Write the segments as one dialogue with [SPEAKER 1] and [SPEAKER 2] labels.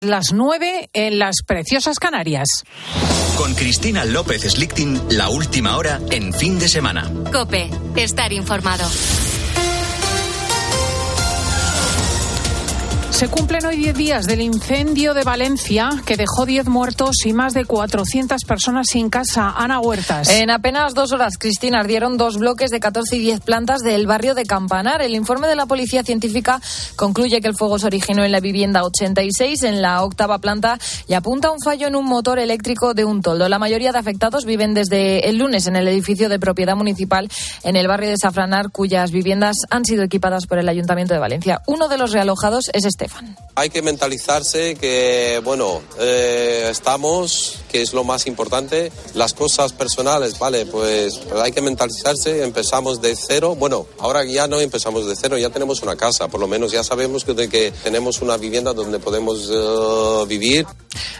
[SPEAKER 1] Las nueve en las preciosas Canarias.
[SPEAKER 2] Con Cristina López Slichting, la última hora en fin de semana.
[SPEAKER 3] Cope, estar informado.
[SPEAKER 1] Se cumplen hoy 10 días del incendio de Valencia que dejó 10 muertos y más de 400 personas sin casa. Ana Huertas.
[SPEAKER 4] En apenas dos horas, Cristina, ardieron dos bloques de 14 y 10 plantas del barrio de Campanar. El informe de la Policía Científica concluye que el fuego se originó en la vivienda 86, en la octava planta, y apunta a un fallo en un motor eléctrico de un toldo. La mayoría de afectados viven desde el lunes en el edificio de propiedad municipal en el barrio de Safranar, cuyas viviendas han sido equipadas por el Ayuntamiento de Valencia. Uno de los realojados es este
[SPEAKER 5] hay que mentalizarse que, bueno, eh, estamos, que es lo más importante. Las cosas personales, vale, pues, hay que mentalizarse. Empezamos de cero. Bueno, ahora ya no empezamos de cero, ya tenemos una casa. Por lo menos ya sabemos que, que tenemos una vivienda donde podemos eh, vivir.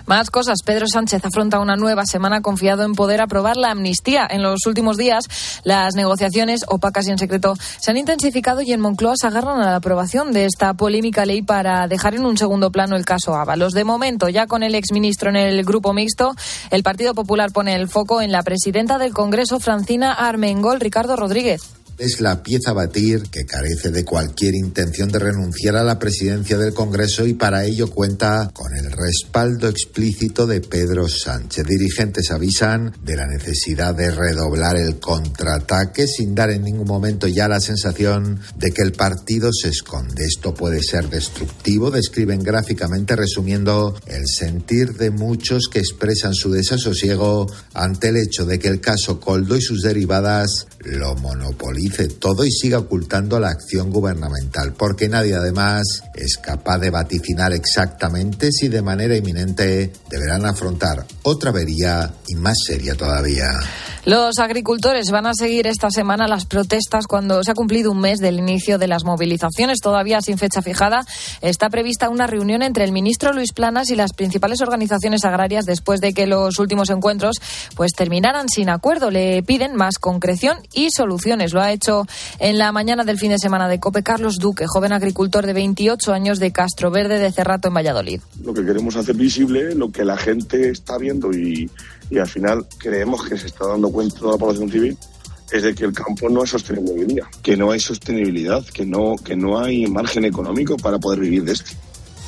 [SPEAKER 4] Más cosas. Pedro Sánchez afronta una nueva semana confiado en poder aprobar la amnistía. En los últimos días, las negociaciones opacas y en secreto se han intensificado y en Moncloa se agarran a la aprobación de esta polémica ley para dejar en un segundo plano el caso Ábalos. De momento, ya con el exministro en el grupo mixto, el Partido Popular pone el foco en la presidenta del Congreso, Francina Armengol, Ricardo Rodríguez
[SPEAKER 6] es la pieza a batir que carece de cualquier intención de renunciar a la presidencia del Congreso y para ello cuenta con el respaldo explícito de Pedro Sánchez. Dirigentes avisan de la necesidad de redoblar el contraataque sin dar en ningún momento ya la sensación de que el partido se esconde. Esto puede ser destructivo, describen gráficamente resumiendo el sentir de muchos que expresan su desasosiego ante el hecho de que el caso Coldo y sus derivadas lo monopolice todo y siga ocultando la acción gubernamental, porque nadie además es capaz de vaticinar exactamente si de manera inminente deberán afrontar otra avería y más seria todavía.
[SPEAKER 4] Los agricultores van a seguir esta semana las protestas cuando se ha cumplido un mes del inicio de las movilizaciones, todavía sin fecha fijada. Está prevista una reunión entre el ministro Luis Planas y las principales organizaciones agrarias después de que los últimos encuentros pues terminaran sin acuerdo. Le piden más concreción y soluciones. Lo ha hecho en la mañana del fin de semana de COPE Carlos Duque, joven agricultor de 28 años de Castro Verde de Cerrato en Valladolid.
[SPEAKER 7] Lo que queremos hacer visible, lo que la gente está viendo y y al final creemos que se está dando cuenta toda la población civil es de que el campo no es sostenible hoy día, que no hay sostenibilidad, que no, que no hay margen económico para poder vivir de esto.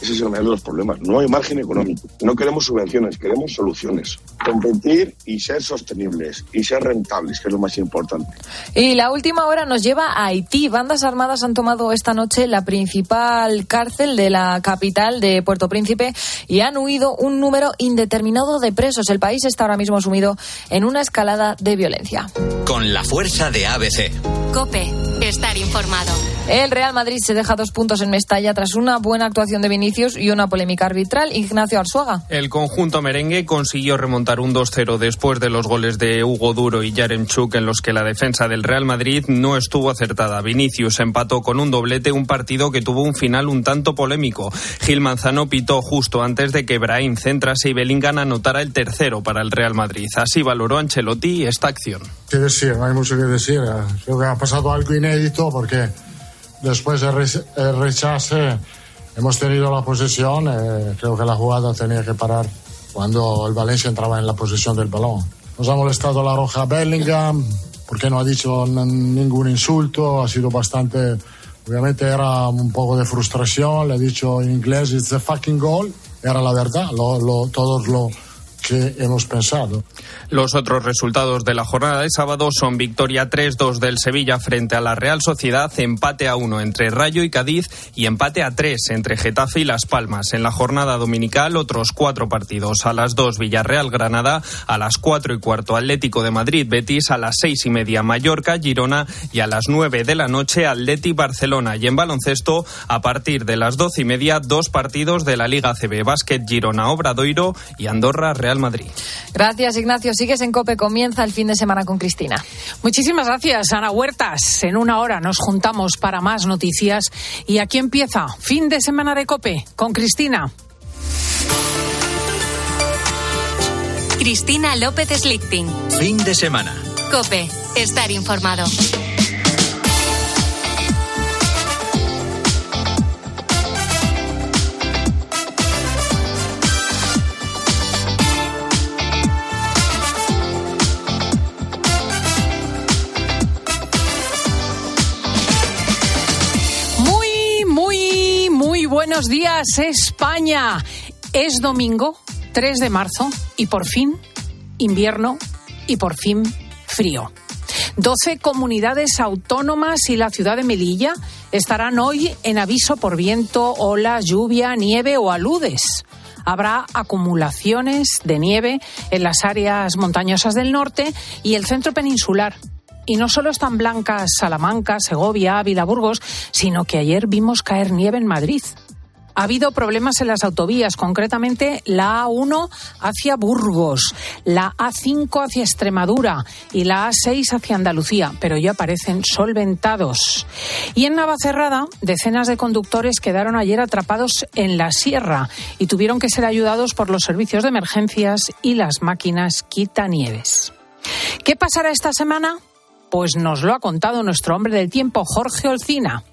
[SPEAKER 7] Ese es el mayor de los problemas. No hay margen económico. No queremos subvenciones, queremos soluciones. Competir y ser sostenibles y ser rentables, que es lo más importante.
[SPEAKER 4] Y la última hora nos lleva a Haití. Bandas armadas han tomado esta noche la principal cárcel de la capital de Puerto Príncipe y han huido un número indeterminado de presos. El país está ahora mismo sumido en una escalada de violencia.
[SPEAKER 2] Con la fuerza de ABC.
[SPEAKER 3] Cope, estar informado.
[SPEAKER 4] El Real Madrid se deja dos puntos en Mestalla tras una buena actuación de Vinicius y una polémica arbitral. Ignacio Arzuaga.
[SPEAKER 8] El conjunto merengue consiguió remontar un 2-0 después de los goles de Hugo Duro y Yaremchuk en los que la defensa del Real Madrid no estuvo acertada. Vinicius empató con un doblete un partido que tuvo un final un tanto polémico. Gil Manzano pitó justo antes de que Brahim Centras y Bellingham anotara el tercero para el Real Madrid. Así valoró Ancelotti esta acción.
[SPEAKER 9] Sí, decir, no hay mucho que decir. Creo que ha pasado algo inédito porque después del rechace hemos tenido la posesión. Eh, creo que la jugada tenía que parar cuando el Valencia entraba en la posesión del balón. Nos ha molestado la roja Bellingham porque no ha dicho ningún insulto, ha sido bastante... Obviamente era un poco de frustración, le he dicho en inglés, it's a fucking goal, era la verdad, lo, todos lo que hemos pensado.
[SPEAKER 8] Los otros resultados de la jornada de sábado son victoria 3-2 del Sevilla frente a la Real Sociedad, empate a 1 entre Rayo y Cádiz y empate a 3 entre Getafe y Las Palmas. En la jornada dominical otros cuatro partidos. A las 2 Villarreal Granada, a las 4 y cuarto Atlético de Madrid Betis, a las 6 y media Mallorca Girona y a las 9 de la noche Atleti Barcelona. Y en baloncesto a partir de las 12 y media dos partidos de la Liga CB Básquet Girona Obradoiro y Andorra Real Madrid.
[SPEAKER 4] Gracias, Ignacio. Sigues en COPE. Comienza el fin de semana con Cristina.
[SPEAKER 1] Muchísimas gracias, Ana Huertas. En una hora nos juntamos para más noticias. Y aquí empieza fin de semana de COPE con Cristina.
[SPEAKER 3] Cristina López Slichting.
[SPEAKER 2] Fin de semana.
[SPEAKER 3] COPE. Estar informado.
[SPEAKER 1] Buenos días, España. Es domingo, 3 de marzo, y por fin invierno y por fin frío. 12 comunidades autónomas y la ciudad de Melilla estarán hoy en aviso por viento, olas, lluvia, nieve o aludes. Habrá acumulaciones de nieve en las áreas montañosas del norte y el centro peninsular. Y no solo están blancas Salamanca, Segovia, Ávila, Burgos, sino que ayer vimos caer nieve en Madrid. Ha habido problemas en las autovías, concretamente la A1 hacia Burgos, la A5 hacia Extremadura y la A6 hacia Andalucía, pero ya parecen solventados. Y en Navacerrada, decenas de conductores quedaron ayer atrapados en la sierra y tuvieron que ser ayudados por los servicios de emergencias y las máquinas quitanieves. ¿Qué pasará esta semana? Pues nos lo ha contado nuestro hombre del tiempo, Jorge Olcina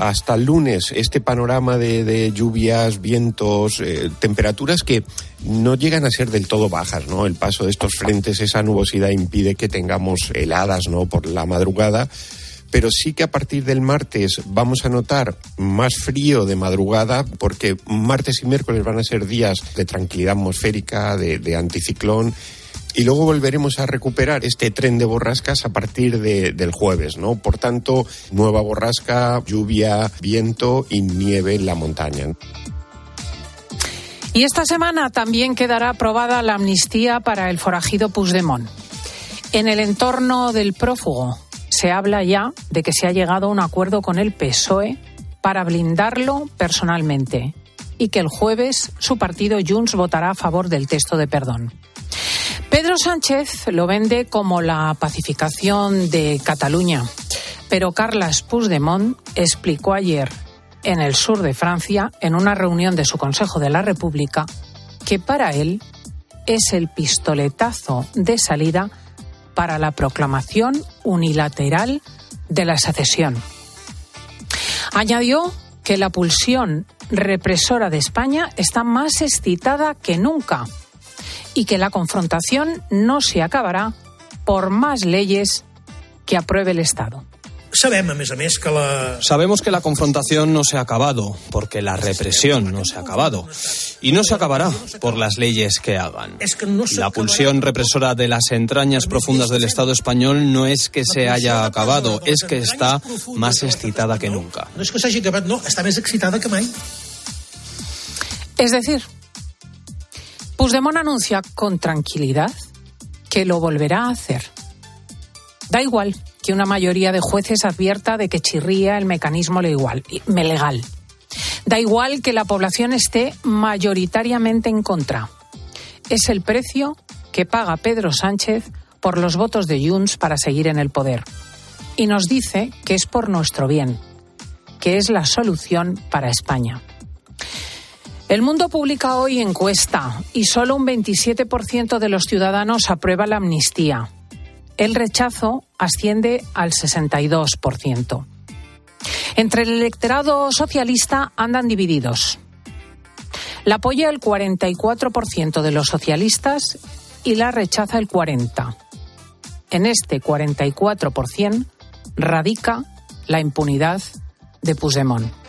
[SPEAKER 10] hasta el lunes este panorama de, lluvias, vientos, eh, temperaturas que no llegan a ser del todo bajas, ¿no? El paso de estos frentes, esa nubosidad impide que tengamos heladas, ¿no? Por la madrugada. Pero sí que a partir del martes vamos a notar más frío de madrugada, porque martes y miércoles van a ser días de tranquilidad atmosférica, de anticiclón y luego volveremos a recuperar este tren de borrascas a partir de, del jueves, ¿no? Por tanto, nueva borrasca, lluvia, viento y nieve en la montaña.
[SPEAKER 1] Y esta semana también quedará aprobada la amnistía para el forajido Puigdemont. En el entorno del prófugo se habla ya de que se ha llegado a un acuerdo con el PSOE para blindarlo personalmente y que el jueves su partido Junts votará a favor del texto de perdón. Pedro Sánchez lo vende como la pacificación de Cataluña, pero Carles Puigdemont explicó ayer en el sur de Francia, en una reunión de su Consejo de la República, que para él es el pistoletazo de salida para la proclamación unilateral de la secesión. Añadió que la pulsión represora de España está más excitada que nunca y que la confrontación no se acabará por más leyes que apruebe el Estado.
[SPEAKER 11] Sabemos que la confrontación no se ha acabado, porque la represión no se ha acabado. Y no se acabará por las leyes que hagan. La pulsión represora de las entrañas profundas del Estado español no es que se haya acabado, es que está más excitada que nunca.
[SPEAKER 1] Es decir, Puigdemont anuncia con tranquilidad que lo volverá a hacer. Da igual que una mayoría de jueces advierta de que chirría el mecanismo legal. Da igual que la población esté mayoritariamente en contra. Es el precio que paga Pedro Sánchez por los votos de Junts para seguir en el poder. Y nos dice que es por nuestro bien, que es la solución para España. El Mundo publica hoy encuesta y solo un 27% de los ciudadanos aprueba la amnistía. El rechazo asciende al 62%. Entre el electorado socialista andan divididos. La apoya el 44% de los socialistas y la rechaza el 40%. En este 44% radica la impunidad de Puigdemont.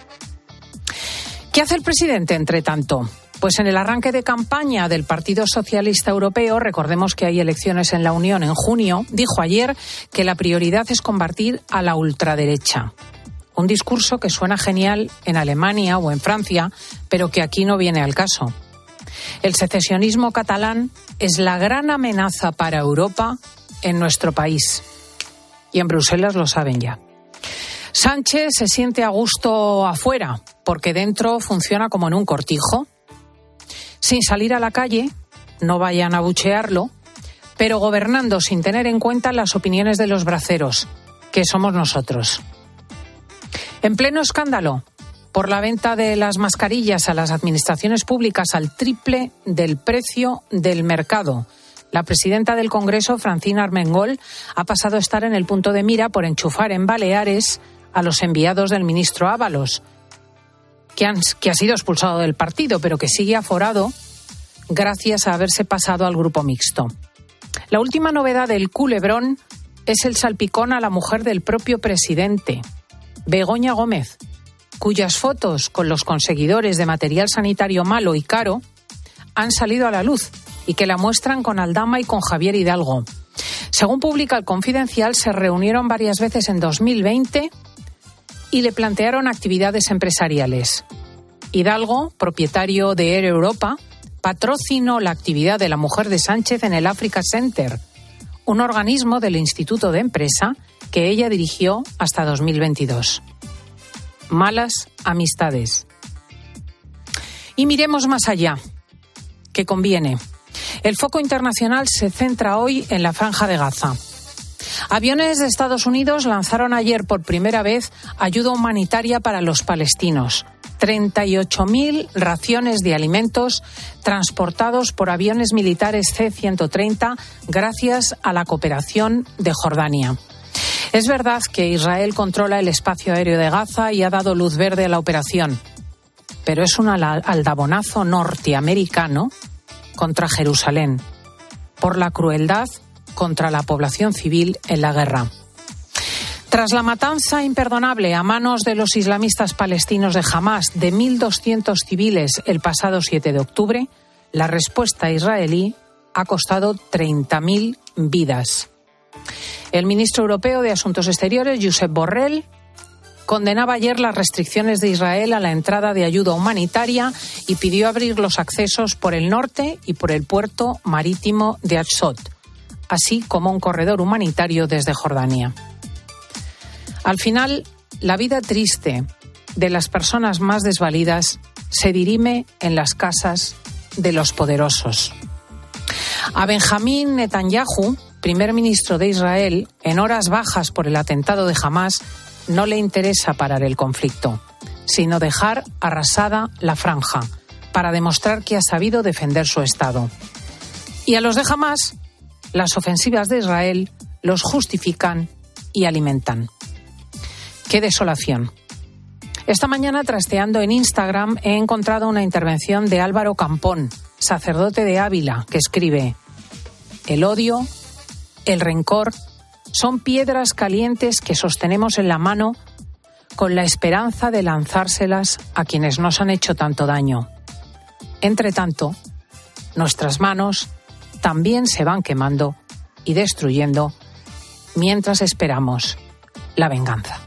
[SPEAKER 1] ¿Qué hace el presidente, entre tanto? Pues en el arranque de campaña del Partido Socialista Europeo, recordemos que hay elecciones en la Unión en junio, dijo ayer que la prioridad es combatir a la ultraderecha. Un discurso que suena genial en Alemania o en Francia, pero que aquí no viene al caso. El secesionismo catalán es la gran amenaza para Europa en nuestro país. Y en Bruselas lo saben ya. Sánchez se siente a gusto afuera, porque dentro funciona como en un cortijo. Sin salir a la calle, no vayan a buchearlo, pero gobernando sin tener en cuenta las opiniones de los braceros, que somos nosotros. En pleno escándalo, por la venta de las mascarillas a las administraciones públicas al triple del precio del mercado. La presidenta del Congreso, Francina Armengol, ha pasado a estar en el punto de mira por enchufar en Baleares a los enviados del ministro Ábalos, que, ha sido expulsado del partido, pero que sigue aforado gracias a haberse pasado al grupo mixto. La última novedad del culebrón es el salpicón a la mujer del propio presidente, Begoña Gómez, cuyas fotos con los conseguidores de material sanitario malo y caro han salido a la luz y que la muestran con Aldama y con Javier Hidalgo. Según publica el Confidencial, se reunieron varias veces en 2020 y le plantearon actividades empresariales. Hidalgo, propietario de Air Europa, patrocinó la actividad de la mujer de Sánchez en el Africa Center, un organismo del Instituto de Empresa que ella dirigió hasta 2022. Malas amistades. Y miremos más allá, que conviene. El foco internacional se centra hoy en la franja de Gaza. Aviones de Estados Unidos lanzaron ayer por primera vez ayuda humanitaria para los palestinos. 38.000 raciones de alimentos transportados por aviones militares C-130 gracias a la cooperación de Jordania. Es verdad que Israel controla el espacio aéreo de Gaza y ha dado luz verde a la operación, pero es un aldabonazo norteamericano contra Jerusalén por la crueldad contra la población civil en la guerra. Tras la matanza imperdonable a manos de los islamistas palestinos de Hamas de 1.200 civiles el pasado 7 de octubre, la respuesta israelí ha costado 30.000 vidas. El ministro europeo de Asuntos Exteriores, Josep Borrell, condenaba ayer las restricciones de Israel a la entrada de ayuda humanitaria y pidió abrir los accesos por el norte y por el puerto marítimo de Atzot, así como un corredor humanitario desde Jordania. Al final, la vida triste de las personas más desvalidas se dirime en las casas de los poderosos. A Benjamín Netanyahu, primer ministro de Israel, en horas bajas por el atentado de Hamas, no le interesa parar el conflicto, sino dejar arrasada la franja para demostrar que ha sabido defender su Estado. Y a los de Hamas, las ofensivas de Israel los justifican y alimentan. Qué desolación. Esta mañana, trasteando en Instagram, he encontrado una intervención de Álvaro Campón, sacerdote de Ávila, que escribe, El odio, el rencor, son piedras calientes que sostenemos en la mano con la esperanza de lanzárselas a quienes nos han hecho tanto daño. Entre tanto, nuestras manos también se van quemando y destruyendo mientras esperamos la venganza.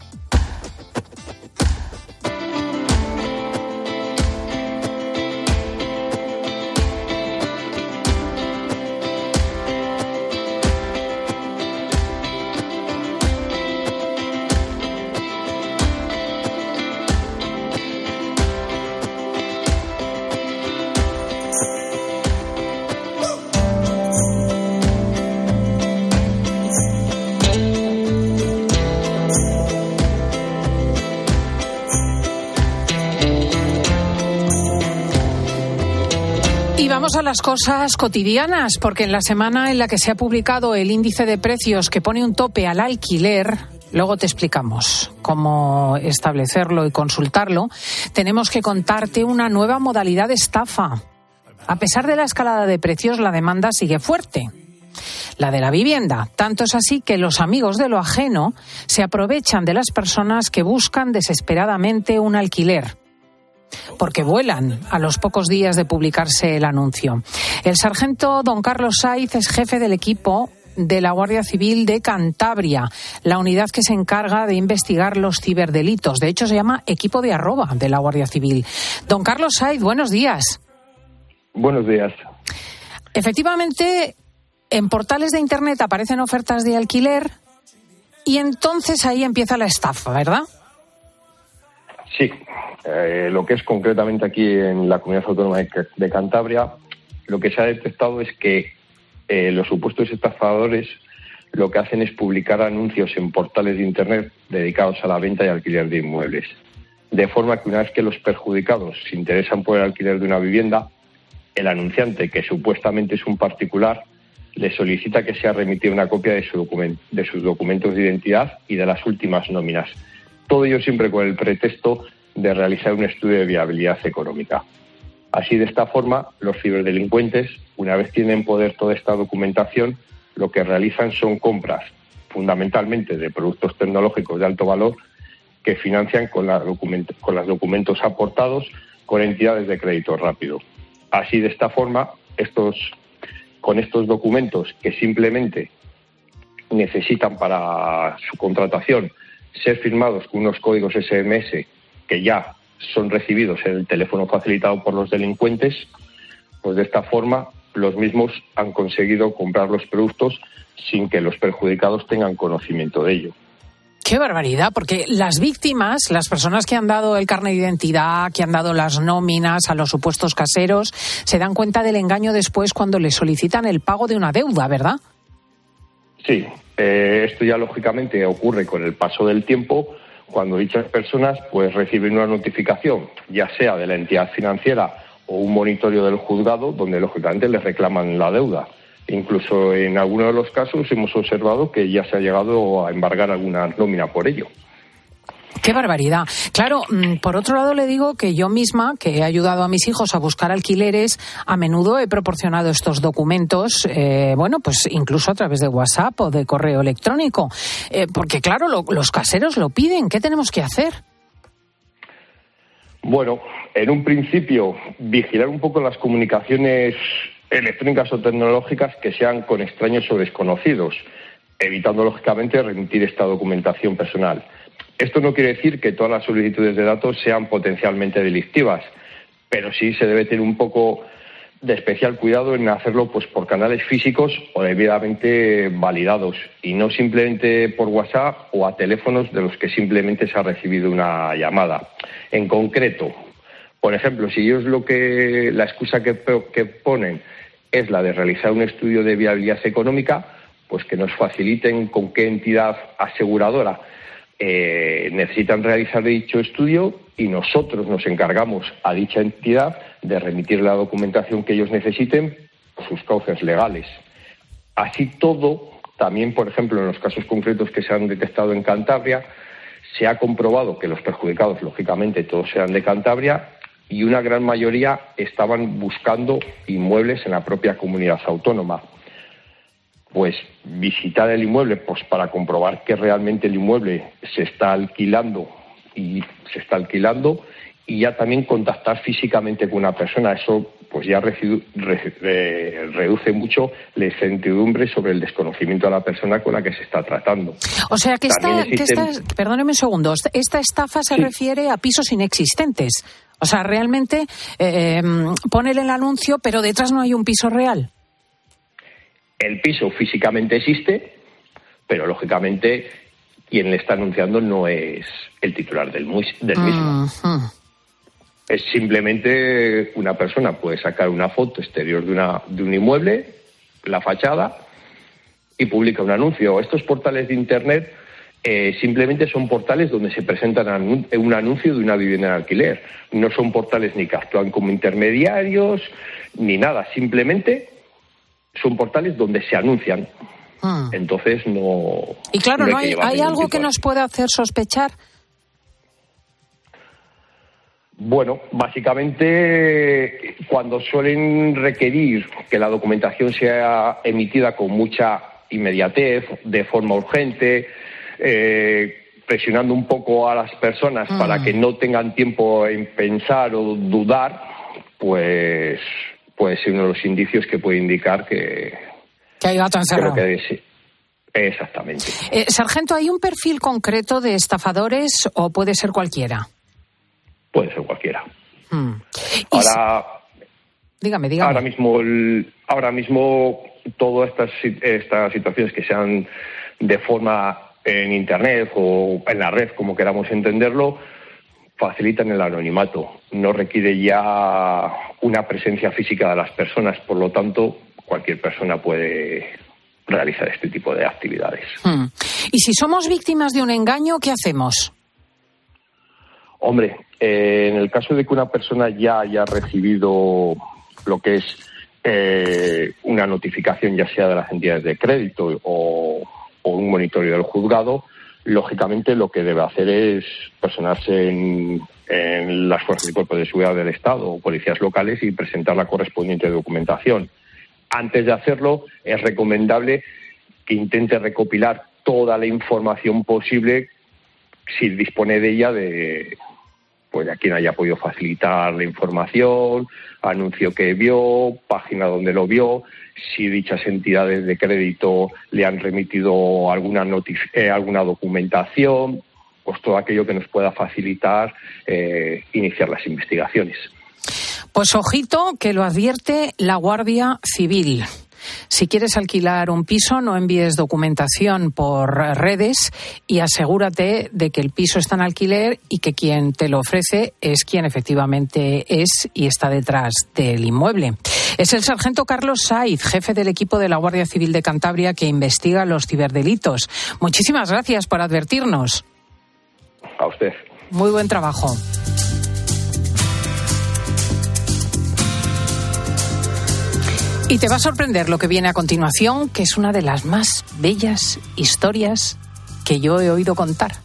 [SPEAKER 1] A las cosas cotidianas, porque en la semana en la que se ha publicado el índice de precios que pone un tope al alquiler, luego te explicamos cómo establecerlo y consultarlo, tenemos que contarte una nueva modalidad de estafa. A pesar de la escalada de precios, la demanda sigue fuerte. La de la vivienda. Tanto es así que los amigos de lo ajeno se aprovechan de las personas que buscan desesperadamente un alquiler porque vuelan a los pocos días de publicarse el anuncio. El sargento don Carlos Saiz es jefe del equipo de la Guardia Civil de Cantabria, la unidad que se encarga de investigar los ciberdelitos. De hecho, se llama equipo de arroba de la Guardia Civil. Don Carlos Saiz, buenos días.
[SPEAKER 12] Buenos días.
[SPEAKER 1] Efectivamente, en portales de Internet aparecen ofertas de alquiler y entonces ahí empieza la estafa, ¿verdad?
[SPEAKER 12] Sí, eh, lo que es concretamente aquí en la comunidad autónoma de, Cantabria, lo que se ha detectado es que eh, los supuestos estafadores lo que hacen es publicar anuncios en portales de Internet dedicados a la venta y alquiler de inmuebles. De forma que una vez que los perjudicados se interesan por el alquiler de una vivienda, el anunciante, que supuestamente es un particular, le solicita que sea remitida una copia de, su de sus documentos de identidad y de las últimas nóminas. Todo ello siempre con el pretexto de realizar un estudio de viabilidad económica. Así, de esta forma, los ciberdelincuentes, una vez tienen poder toda esta documentación, lo que realizan son compras fundamentalmente de productos tecnológicos de alto valor que financian con, la con los documentos aportados con entidades de crédito rápido. Así, de esta forma, estos, con estos documentos que simplemente necesitan para su contratación ser firmados con unos códigos SMS que ya son recibidos en el teléfono facilitado por los delincuentes, pues de esta forma los mismos han conseguido comprar los productos sin que los perjudicados tengan conocimiento de ello.
[SPEAKER 1] Qué barbaridad, porque las víctimas, las personas que han dado el carnet de identidad, que han dado las nóminas a los supuestos caseros, se dan cuenta del engaño después cuando les solicitan el pago de una deuda, ¿verdad?
[SPEAKER 12] Sí, eh, esto ya lógicamente ocurre con el paso del tiempo cuando dichas personas pues reciben una notificación, ya sea de la entidad financiera o un monitoreo del juzgado, donde lógicamente les reclaman la deuda. Incluso en algunos de los casos hemos observado que ya se ha llegado a embargar alguna nómina por ello.
[SPEAKER 1] Qué barbaridad. Claro, mm, por otro lado le digo que yo misma, que he ayudado a mis hijos a buscar alquileres, a menudo he proporcionado estos documentos, eh, bueno, pues incluso a través de WhatsApp o de correo electrónico. Eh, porque claro, los caseros lo piden. ¿Qué tenemos que hacer?
[SPEAKER 12] Bueno, en un principio, vigilar un poco las comunicaciones electrónicas o tecnológicas que sean con extraños o desconocidos, evitando lógicamente remitir esta documentación personal. Esto no quiere decir que todas las solicitudes de datos sean potencialmente delictivas, pero sí se debe tener un poco de especial cuidado en hacerlo pues por canales físicos o debidamente validados y no simplemente por WhatsApp o a teléfonos de los que simplemente se ha recibido una llamada. En concreto, por ejemplo, si ellos lo que la excusa que, que ponen es la de realizar un estudio de viabilidad económica, pues que nos faciliten con qué entidad aseguradora eh, necesitan realizar dicho estudio y nosotros nos encargamos a dicha entidad de remitir la documentación que ellos necesiten por sus causas legales. Así todo, también, por ejemplo, en los casos concretos que se han detectado en Cantabria, se ha comprobado que los perjudicados, lógicamente, todos sean de Cantabria y una gran mayoría estaban buscando inmuebles en la propia comunidad autónoma. Pues visitar el inmueble pues para comprobar que realmente el inmueble se está alquilando y se está alquilando y ya también contactar físicamente con una persona. Eso pues ya reduce mucho la incertidumbre sobre el desconocimiento de la persona con la que se está tratando.
[SPEAKER 1] O sea que esta, perdóneme un segundo, esta estafa se refiere a pisos inexistentes. O sea, realmente eh, pone el anuncio, pero detrás no hay un piso real.
[SPEAKER 12] El piso físicamente existe, pero lógicamente quien le está anunciando no es el titular del, mismo. Es simplemente una persona puede sacar una foto exterior de, una, de un inmueble, la fachada, y publica un anuncio. Estos portales de Internet eh, simplemente son portales donde se presentan un anuncio de una vivienda en alquiler. No son portales ni que actúan como intermediarios ni nada. Simplemente son portales donde se anuncian. Ah. Entonces no.
[SPEAKER 1] Y claro, ¿no hay, hay algo que nos pueda hacer sospechar?
[SPEAKER 12] Bueno, básicamente cuando suelen requerir que la documentación sea emitida con mucha inmediatez, de forma urgente, eh, presionando un poco a las personas para mm. que no tengan tiempo en pensar o dudar, pues puede ser uno de los indicios que puede indicar que...
[SPEAKER 1] Que hay gato encerrado.
[SPEAKER 12] Exactamente.
[SPEAKER 1] Eh, sargento, ¿hay un perfil concreto de estafadores o puede ser cualquiera?
[SPEAKER 12] Puede ser cualquiera. Hmm. Ahora,
[SPEAKER 1] dígame, dígame.
[SPEAKER 12] Ahora mismo, ahora mismo todas estas, estas situaciones que sean de forma en Internet o en la red, como queramos entenderlo, facilitan el anonimato. No requiere ya una presencia física de las personas, por lo tanto, cualquier persona puede realizar este tipo de actividades.
[SPEAKER 1] Hmm. ¿Y si somos víctimas de un engaño, qué hacemos?
[SPEAKER 12] Hombre, eh, en el caso de que una persona ya haya recibido lo que es eh, una notificación, ya sea de las entidades de crédito o o un monitoreo del juzgado, lógicamente lo que debe hacer es personarse en, las fuerzas y cuerpos de seguridad del Estado o policías locales y presentar la correspondiente documentación. Antes de hacerlo, es recomendable que intente recopilar toda la información posible si dispone de ella de pues a quien haya podido facilitar la información, anuncio que vio, página donde lo vio, si dichas entidades de crédito le han remitido alguna, eh, alguna documentación, pues todo aquello que nos pueda facilitar eh, iniciar las investigaciones.
[SPEAKER 1] Pues ojito que lo advierte la Guardia Civil. Si quieres alquilar un piso, no envíes documentación por redes y asegúrate de que el piso está en alquiler y que quien te lo ofrece es quien efectivamente es y está detrás del inmueble. Es el sargento Carlos Saiz, jefe del equipo de la Guardia Civil de Cantabria que investiga los ciberdelitos. Muchísimas gracias por advertirnos.
[SPEAKER 12] A usted.
[SPEAKER 1] Muy buen trabajo. Y te va a sorprender lo que viene a continuación, que es una de las más bellas historias que yo he oído contar.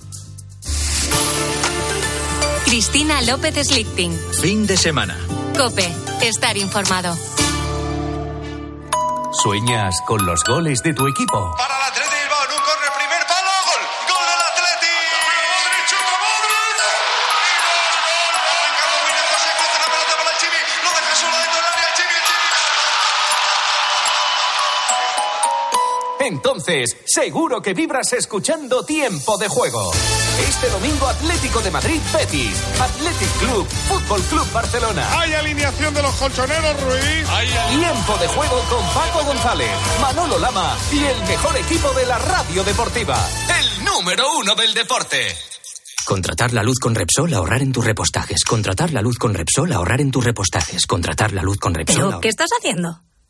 [SPEAKER 3] Cristina López Slichting.
[SPEAKER 2] Fin de semana.
[SPEAKER 3] Cope, estar informado.
[SPEAKER 13] ¿Sueñas con los goles de tu equipo?
[SPEAKER 14] Para
[SPEAKER 13] Entonces, seguro que vibras escuchando Tiempo de Juego. Este domingo Atlético de Madrid Betis, Athletic Club, Fútbol Club Barcelona.
[SPEAKER 9] Hay alineación de los colchoneros, Ruiz.
[SPEAKER 13] Tiempo de Juego con Paco González, Manolo Lama y el mejor equipo de la radio deportiva.
[SPEAKER 2] El número uno del deporte.
[SPEAKER 15] Contratar la luz con Repsol, ahorrar en tus repostajes. Contratar la luz con Repsol, ahorrar en tus repostajes. Contratar la luz con Repsol.
[SPEAKER 16] ¿Pero qué estás haciendo?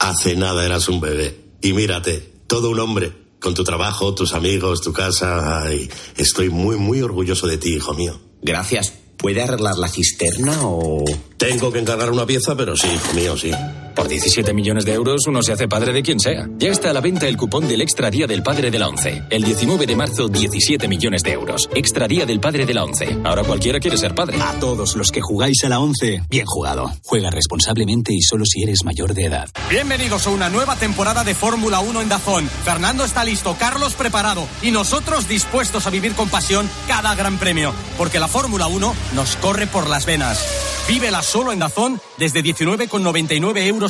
[SPEAKER 17] Hace nada eras un bebé. Y mírate, todo un hombre. Con tu trabajo, tus amigos, tu casa. Ay, estoy muy, muy orgulloso de ti, hijo mío.
[SPEAKER 18] Gracias. ¿Puede arreglar la cisterna o...?
[SPEAKER 17] Tengo que encargar una pieza, pero sí, hijo mío, sí.
[SPEAKER 19] Por 17 millones de euros uno se hace padre de quien sea. Ya está a la venta el cupón del Extra Día del Padre de la ONCE. El 19 de marzo, 17 millones de euros. Extra Día del Padre de la ONCE. Ahora cualquiera quiere ser padre.
[SPEAKER 20] A todos los que jugáis a la 11, bien jugado. Juega responsablemente y solo si eres mayor de edad.
[SPEAKER 21] Bienvenidos a una nueva temporada de Fórmula 1 en Dazón. Fernando está listo, Carlos preparado y nosotros dispuestos a vivir con pasión cada gran premio, porque la Fórmula 1 nos corre por las venas. Vívela solo en Dazón desde 19,99 euros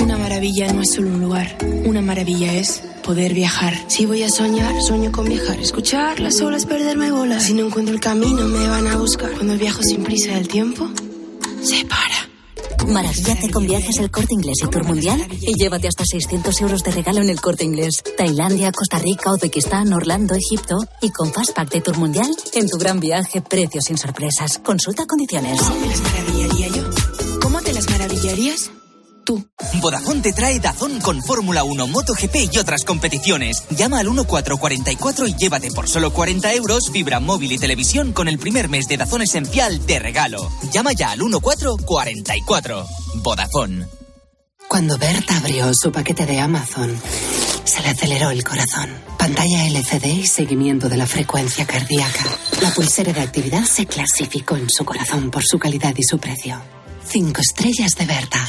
[SPEAKER 22] Una maravilla no es solo un lugar, una maravilla es poder viajar. Si voy a soñar, sueño con viajar. Escuchar las olas, perderme bolas. Si no encuentro el camino, me van a buscar. Cuando viajo sin prisa, el tiempo se para.
[SPEAKER 23] Maravíllate con viajes El Corte Inglés y Tour Mundial y llévate hasta 600 euros de regalo en El Corte Inglés. Tailandia, Costa Rica, Uzbekistán, Orlando, Egipto y con Fastpack de Tour Mundial en tu gran viaje, precios sin sorpresas. Consulta condiciones.
[SPEAKER 22] ¿Cómo te las maravillaría yo? ¿Cómo te las maravillarías?
[SPEAKER 24] Vodafone te trae Dazón con Fórmula 1, MotoGP y otras competiciones. Llama al 1444 y llévate por solo 40 euros fibra móvil y televisión con el primer mes de Dazón Esencial de regalo. Llama ya al 1444. Vodafone.
[SPEAKER 25] Cuando Berta abrió su paquete de Amazon, se le aceleró el corazón. Pantalla LCD y seguimiento de la frecuencia cardíaca. La pulsera de actividad se clasificó en su corazón por su calidad y su precio. Cinco estrellas de Berta.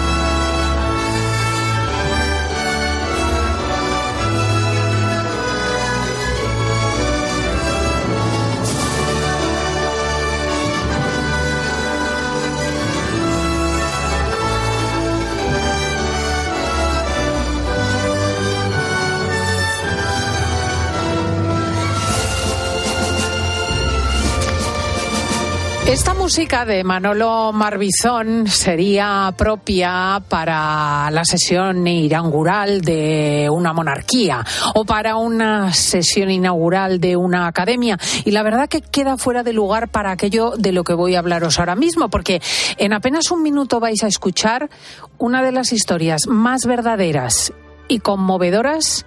[SPEAKER 1] Esta música de Manolo Marbizón sería propia para la sesión inaugural de una monarquía o para una sesión inaugural de una academia. Y la verdad que queda fuera de lugar para aquello de lo que voy a hablaros ahora mismo, porque en apenas un minuto vais a escuchar una de las historias más verdaderas y conmovedoras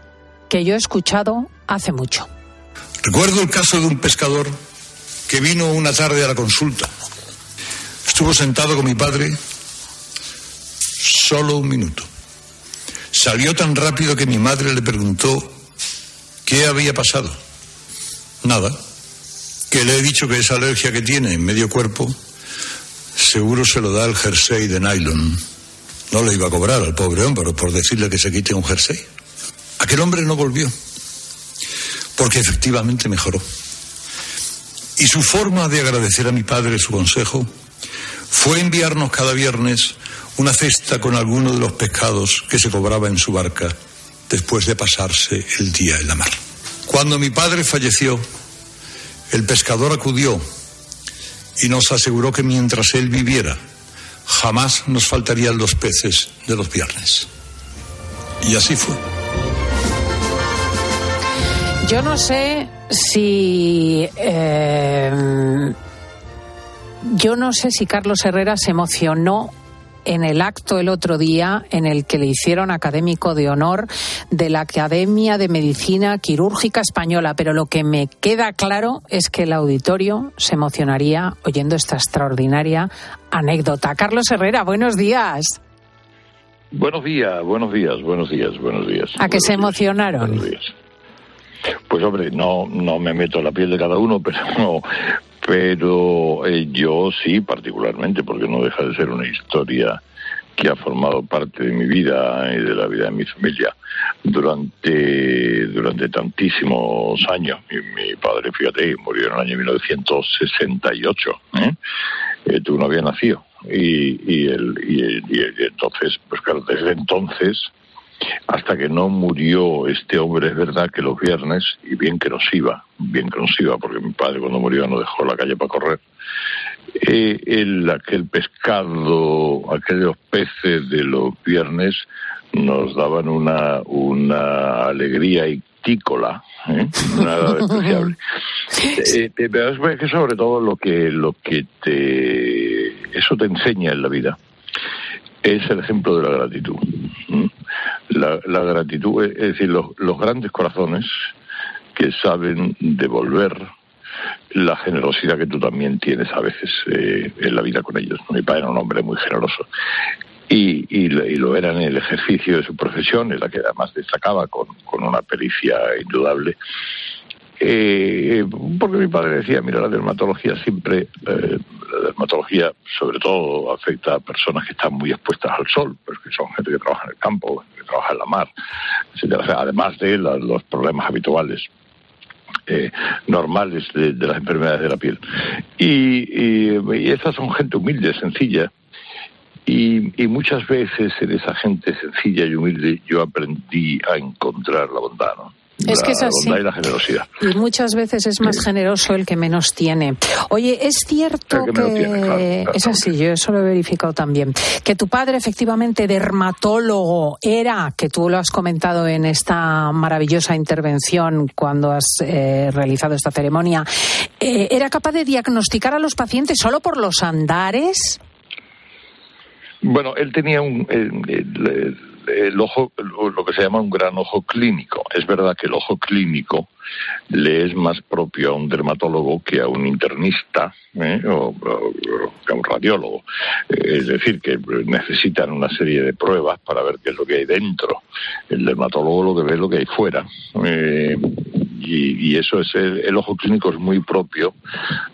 [SPEAKER 1] que yo he escuchado hace mucho.
[SPEAKER 26] Recuerdo el caso de un pescador que vino una tarde a la consulta. Estuvo sentado con mi padre solo un minuto. Salió tan rápido que mi madre le preguntó qué había pasado. Nada. Que le he dicho que esa alergia que tiene en medio cuerpo seguro se lo da el jersey de nylon. No le iba a cobrar al pobre hombre por decirle que se quite un jersey. Aquel hombre no volvió, porque efectivamente mejoró. Y su forma de agradecer a mi padre su consejo fue enviarnos cada viernes una cesta con alguno de los pescados que se cobraba en su barca después de pasarse el día en la mar. Cuando mi padre falleció, el pescador acudió y nos aseguró que mientras él viviera, jamás nos faltarían los peces de los viernes. Y así fue.
[SPEAKER 1] Yo no sé si. eh, yo no sé si Carlos Herrera se emocionó en el acto el otro día en el que le hicieron académico de honor de la Academia de Medicina Quirúrgica Española, pero lo que me queda claro es que el auditorio se emocionaría oyendo esta extraordinaria anécdota. Carlos Herrera, buenos días.
[SPEAKER 27] Buenos días, buenos días, buenos días, buenos días.
[SPEAKER 1] ¿A que se emocionaron?
[SPEAKER 27] Buenos días. Pues hombre, no, no me meto en la piel de cada uno, pero pero eh, yo sí particularmente, porque no deja de ser una historia que ha formado parte de mi vida y de la vida de mi familia durante durante tantísimos años. Mi, mi padre, fíjate, murió en el año 1968. ¿eh? Eh, tú no habías nacido. Y, y, y el- y entonces, pues claro, desde entonces hasta que no murió este hombre, es verdad que los viernes, y bien que nos iba, bien que nos iba, porque mi padre cuando murió no dejó la calle para correr, eh, el, aquel pescado, aquellos peces de los viernes nos daban una, una alegría ictícola, ¿eh? nada despreciable. Eh, eh, pero es que sobre todo lo que, lo que te, eso te enseña en la vida es el ejemplo de la gratitud. La, la gratitud, es decir, los, grandes corazones que saben devolver la generosidad que tú también tienes a veces eh, en la vida con ellos. Mi padre era un hombre muy generoso y, y lo era en el ejercicio de su profesión, en la que además destacaba con, con una pericia indudable. Eh, porque mi padre decía, mira, la dermatología siempre, eh, la dermatología sobre todo afecta a personas que están muy expuestas al sol, pues que son gente que trabaja en el campo, que trabaja en la mar, etcétera. Además de la- los problemas habituales eh, normales de, de las enfermedades de la piel. Y, y, y estas son gente humilde, sencilla. Y, y muchas veces en esa gente sencilla y humilde yo aprendí a encontrar la bondad, ¿no?
[SPEAKER 1] Es
[SPEAKER 27] la
[SPEAKER 1] que es así.
[SPEAKER 27] y la generosidad.
[SPEAKER 1] Y muchas veces es más generoso el que menos tiene. Oye, es cierto
[SPEAKER 27] que
[SPEAKER 1] que,
[SPEAKER 27] menos tiene, claro, claro.
[SPEAKER 1] es así, yo eso lo he verificado también, que tu padre efectivamente dermatólogo era, que tú lo has comentado en esta maravillosa intervención cuando has eh, realizado esta ceremonia, eh, era capaz de diagnosticar a los pacientes solo por los andares.
[SPEAKER 27] Bueno, él tenía un, el, el- ojo, lo que se llama un gran ojo clínico. Es verdad que el ojo clínico le es más propio a un dermatólogo que a un internista ¿eh? o que a un radiólogo. Eh, Es decir, que necesitan una serie de pruebas para ver qué es lo que hay dentro. El dermatólogo lo que ve es lo que hay fuera. Eh, Y, y eso es el, el ojo clínico es muy propio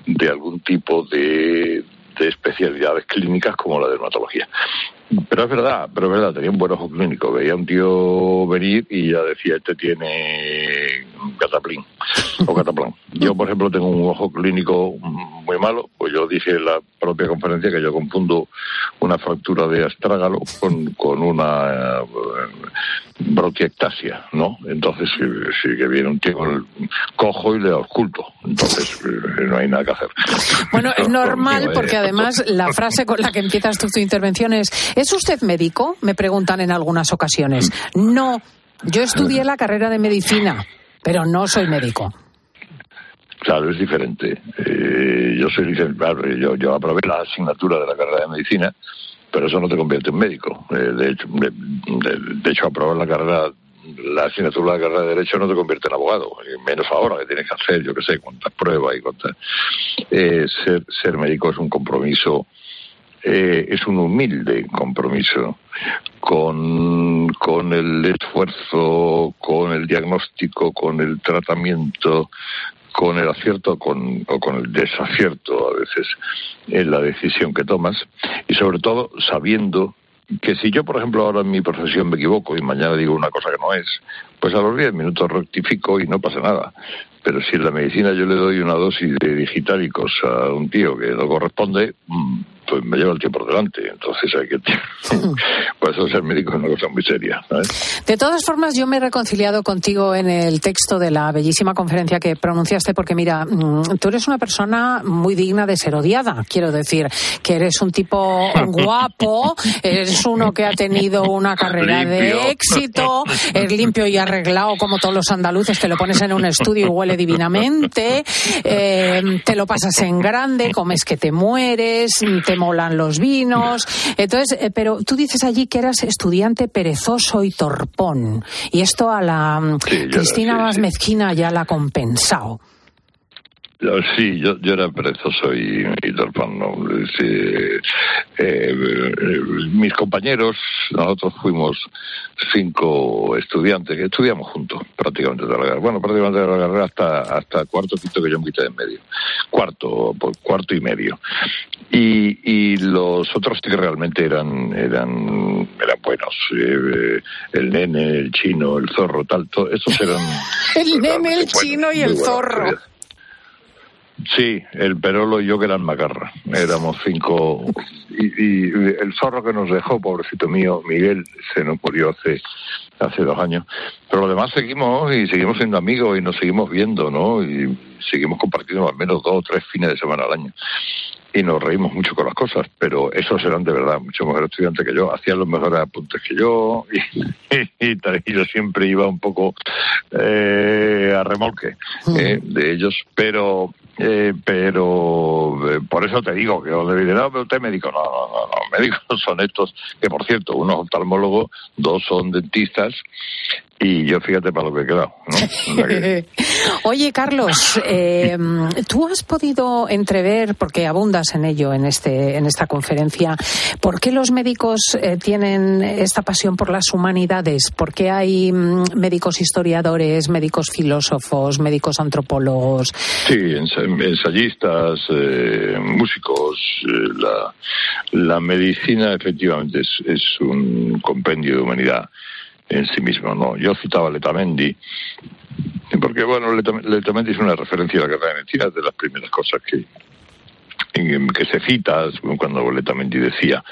[SPEAKER 27] de algún tipo de, de especialidades clínicas como la dermatología. Pero es verdad, pero es verdad, tenía un buen ojo clínico. Veía a un tío venir y ya decía, este tiene cataplín o cataplán. Yo, por ejemplo, tengo un ojo clínico muy malo, pues yo dije en la propia conferencia que yo confundo una fractura de astrágalo con, con una eh, brotiectasia, ¿no? Entonces, sí, sí que viene un tío cojo y le oculto. Entonces, eh, no hay nada que hacer.
[SPEAKER 1] Bueno, es normal porque
[SPEAKER 27] eh,
[SPEAKER 1] además la frase con la que empiezas tú tu intervención es ¿Es usted médico? Me preguntan en algunas ocasiones. No, yo estudié la carrera de medicina, pero no soy médico.
[SPEAKER 27] Claro, es diferente. Eh, yo soy yo, yo aprobé la asignatura de la carrera de medicina, pero eso no te convierte en médico. Eh, de, hecho, de, hecho, aprobar la carrera, la asignatura de la carrera de derecho no te convierte en abogado, y menos ahora que tienes que hacer, yo qué sé, cuántas pruebas y cuántas. Eh, ser, ser médico es un compromiso. Eh, es un humilde compromiso con, con el esfuerzo, con el diagnóstico, con el tratamiento, con el acierto con, o con el desacierto a veces en la decisión que tomas y sobre todo sabiendo que si yo, por ejemplo, ahora en mi profesión me equivoco y mañana digo una cosa que no es, pues a los 10 minutos rectifico y no pasa nada. Pero si en la medicina yo le doy una dosis de digitalicos a un tío que no corresponde, mm, pues me lleva el tiempo por delante. Entonces hay que... Por eso ser médico es una cosa muy seria. ¿sabes?
[SPEAKER 1] De todas formas, yo me he reconciliado contigo en el texto de la bellísima conferencia que pronunciaste, porque mira, mm, tú eres una persona muy digna de ser odiada. Quiero decir que eres un tipo guapo, eres uno que ha tenido una carrera de
[SPEAKER 28] Limpio.
[SPEAKER 1] éxito, es limpio y arreglado como todos los andaluces, que lo pones en un estudio y huele divinamente, eh, te lo pasas en grande, comes que te mueres, te molan los vinos. Entonces, eh, pero tú dices allí que eras estudiante perezoso y torpón. Y esto a la mm,
[SPEAKER 27] Sí,
[SPEAKER 1] Cristina
[SPEAKER 27] sí,
[SPEAKER 1] más
[SPEAKER 27] sí.
[SPEAKER 1] mezquina ya la ha compensado.
[SPEAKER 27] Sí, yo, yo era perezoso y, y torpón, ¿no? Sí, eh, eh, mis compañeros, nosotros fuimos cinco estudiantes que estudiamos juntos prácticamente toda la carrera. Bueno, prácticamente toda la carrera hasta, hasta cuarto, quinto que yo me quité de en medio. Cuarto, por cuarto y medio. Y, y los otros que realmente eran, eran, eran buenos. Eh, el nene, el chino, el zorro, tal, todo, esos eran
[SPEAKER 1] El nene, el chino y el zorro.
[SPEAKER 27] Sí, el Perolo y yo que eran macarra. Éramos cinco. Y, y el zorro que nos dejó, pobrecito mío, Miguel, se nos murió hace, hace dos años. Pero lo demás seguimos y seguimos siendo amigos y nos seguimos viendo, ¿no? Y seguimos compartiendo al menos dos o tres fines de semana al año. Y nos reímos mucho con las cosas, pero esos eran de verdad mucho mejores estudiantes que yo, hacían los mejores apuntes que yo y, y tal, y yo siempre iba un poco eh, a remolque eh, de ellos, pero eh, pero eh, por eso te digo que os debí de, no, pero usted médico, no, no, no, no, médicos son estos, que por cierto, uno es oftalmólogo, dos son dentistas, y yo fíjate para lo que he quedado,
[SPEAKER 1] Oye, Carlos, eh, tú has podido entrever, porque abundas en ello en, este, en esta conferencia, ¿por qué los médicos eh, tienen esta pasión por las humanidades? ¿Por qué hay mm, médicos historiadores, médicos filósofos, médicos antropólogos?
[SPEAKER 27] Sí, ens- ensayistas, eh, músicos, eh, la, la medicina efectivamente es, es un compendio de humanidad en sí mismo, ¿no? Yo citaba a Letamendi, porque, bueno, Letam- Letamendi es una referencia a la carrera de medicina, es de las primeras cosas que, que se cita cuando Letamendi decía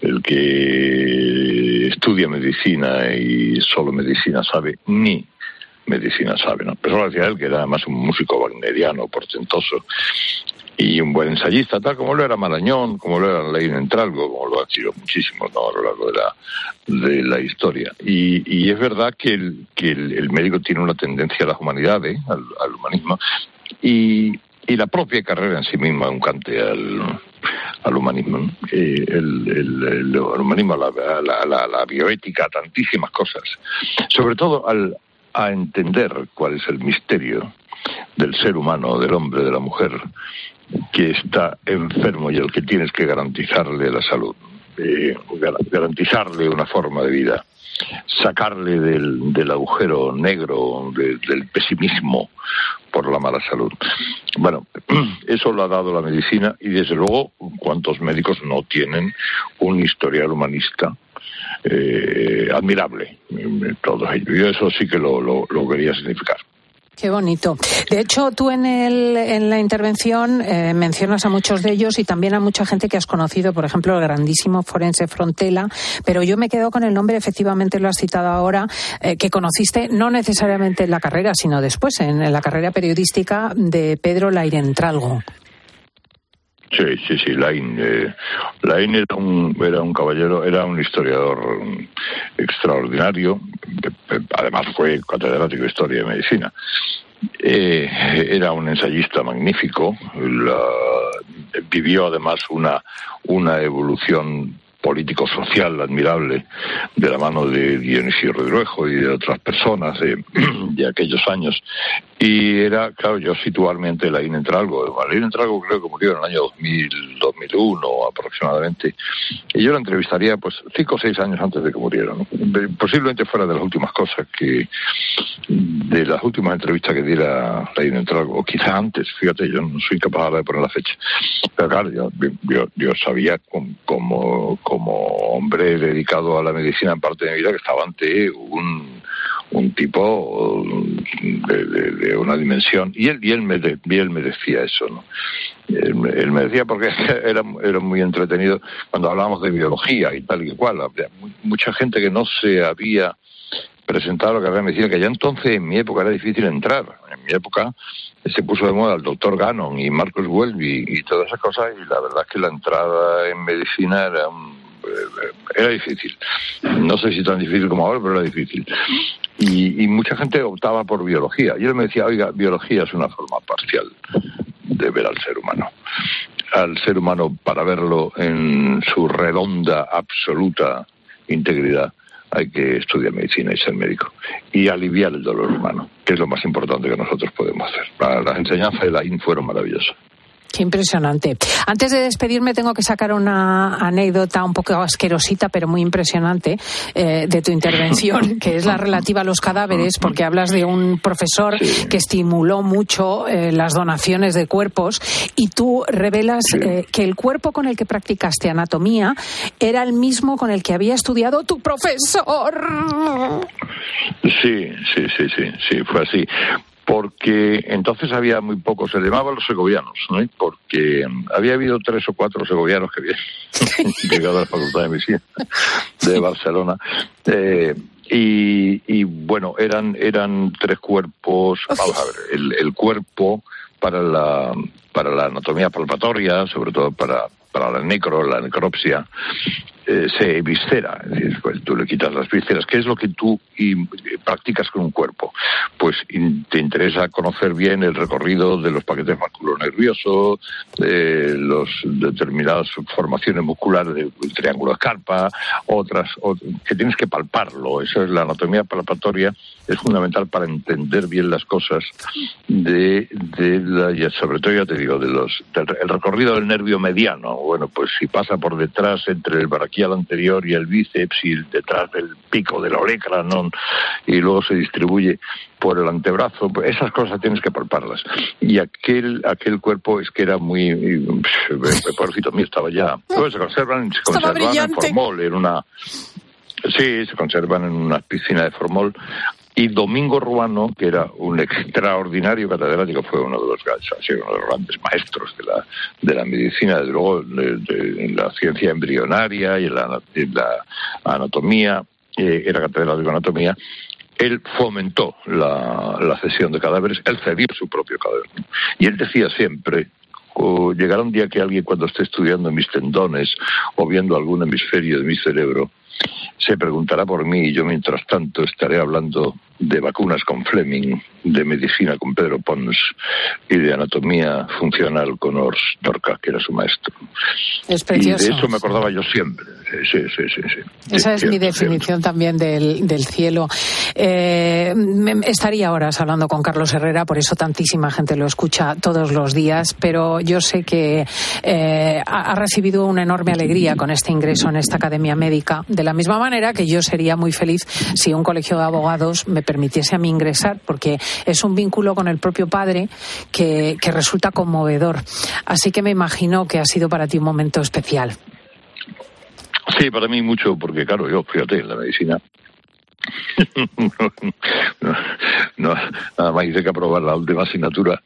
[SPEAKER 27] el que estudia medicina y solo medicina sabe ni medicina sabe, ¿no? Pero eso lo decía él, que era además un músico wagneriano, portentoso, y un buen ensayista, tal como lo era Marañón, como lo era Leín Entralgo, como lo ha sido muchísimo ¿no? a lo largo de la, de la historia. Y, y es verdad que, el, que el, médico tiene una tendencia a las humanidades, al, al humanismo, y, y la propia carrera en sí misma un cante al, al humanismo. ¿no? Eh, el, el, humanismo, la, la, la bioética, tantísimas cosas. Sobre todo al, a entender cuál es el misterio del ser humano, del hombre, de la mujer, que está enfermo y al que tienes que garantizarle la salud, eh, gar- garantizarle una forma de vida sacarle del, agujero negro, del pesimismo por la mala salud. Bueno, eso lo ha dado la medicina y desde luego, ¿cuántos médicos no tienen un historial humanista? Eh, admirable, todo ello. Yo eso sí que lo quería significar.
[SPEAKER 1] Qué bonito. De hecho, tú en, el, en la intervención eh, mencionas a muchos de ellos y también a mucha gente que has conocido, por ejemplo, el grandísimo forense Frontela, pero yo me quedo con el nombre, efectivamente lo has citado ahora, eh, que conociste no necesariamente en la carrera, sino después, en, la carrera periodística de Pedro Lairentralgo.
[SPEAKER 27] Sí, sí, sí, Lain. Eh, Lain era un, era un caballero, era un historiador extraordinario, además fue catedrático de Historia y Medicina. Eh, era un ensayista magnífico, vivió además una, una evolución político-social admirable de la mano de Dionisio Redruejo y de otras personas de, de, aquellos años. Y era, claro, yo situarme ante la Inentralgo. La Inentralgo creo que murió en el año 2000, 2001 aproximadamente. Y yo la entrevistaría pues cinco o seis años antes de que muriera. Posiblemente fuera de las últimas cosas que, de las últimas entrevistas que diera la Inentralgo, o quizá antes, fíjate, yo no soy capaz de poner la fecha. Pero claro, yo, yo, yo sabía cómo como hombre dedicado a la medicina en parte de mi vida que estaba ante un, un tipo de, una dimensión. Y él y él me él me decía eso no él, me decía porque era, era muy entretenido cuando hablábamos de biología y tal y cual. Había mucha gente que no se había presentado a la carrera de medicina que ya entonces en mi época era difícil entrar. En mi época se puso de moda el doctor Gannon y Marcus Welby y todas esas cosas y la verdad es que la entrada en medicina era un era difícil. No sé si tan difícil como ahora, pero era difícil. Y, mucha gente optaba por biología. Y él me decía, oiga, biología es una forma parcial de ver al ser humano. Al ser humano para verlo en su redonda, absoluta integridad hay que estudiar medicina y ser médico y aliviar el dolor humano, que es lo más importante que nosotros podemos hacer. las enseñanzas de la IN fueron maravillosas.
[SPEAKER 1] Qué impresionante. Antes de despedirme tengo que sacar una anécdota un poco asquerosita, pero muy impresionante eh, de tu intervención, que es la relativa a los cadáveres, porque hablas de un profesor que estimuló mucho eh, las donaciones de cuerpos y tú revelas eh, que el cuerpo con el que practicaste anatomía era el mismo con el que había estudiado tu profesor.
[SPEAKER 27] Sí, sí, sí, sí, sí, fue así porque entonces había muy pocos, se llamaban los segovianos, ¿no? porque había habido tres o cuatro segovianos que habían llegado a la Facultad de Medicina de Barcelona. Eh, y, bueno, eran, eran tres cuerpos, vamos a ver, el, el cuerpo para la, para la anatomía palpatoria, sobre todo para, para la necro, la necropsia, eh, se viscera, es pues, tú le quitas las vísceras. ¿Qué es lo que tú practicas con un cuerpo? Pues te interesa conocer bien el recorrido de los paquetes nerviosos, de las determinadas formaciones musculares del triángulo de Carpa, otras, que tienes que palparlo. Eso es la anatomía palpatoria, es fundamental para entender bien las cosas de, sobre todo ya te digo, de los, el recorrido del nervio mediano. Bueno, pues si pasa por detrás entre el al anterior y el bíceps y detrás del pico de la ¿no? y luego se distribuye por el antebrazo, pues esas cosas tienes que palparlas. Y aquel aquel cuerpo es que era muy, pobrecito mío estaba ya, pues se conservan, se conservan en formol, en una Sí, se conservan en una piscina de formol y Domingo Ruano, que era un extraordinario catedrático, fue uno de los, uno de los grandes maestros de la, de la medicina, desde luego en la ciencia embrionaria y en la, anatomía, eh, era catedrático de anatomía, él fomentó la, la cesión de cadáveres, él cedió su propio cadáver. Y él decía siempre, llegará un día que alguien cuando esté estudiando mis tendones o viendo algún hemisferio de mi cerebro, se preguntará por mí y yo mientras tanto estaré hablando de vacunas con Fleming, de medicina con Pedro Pons y de anatomía funcional con Ors Dorca, que era su maestro.
[SPEAKER 1] Es precioso.
[SPEAKER 27] Y de eso me acordaba yo siempre. Sí, sí, sí. sí.
[SPEAKER 1] Esa es mi definición también del, del cielo. Eh, estaría horas hablando con Carlos Herrera, por eso tantísima gente lo escucha todos los días, pero yo sé que eh, ha recibido una enorme alegría con este ingreso en esta academia médica, la misma manera manera que yo sería muy feliz si un colegio de abogados me permitiese a mí ingresar, porque es un vínculo con el propio padre que, que resulta conmovedor. Así que me imagino que ha sido para ti un momento especial.
[SPEAKER 27] Sí, para mí mucho, porque claro, yo, fíjate, la medicina no, nada más hice que aprobar la última asignatura,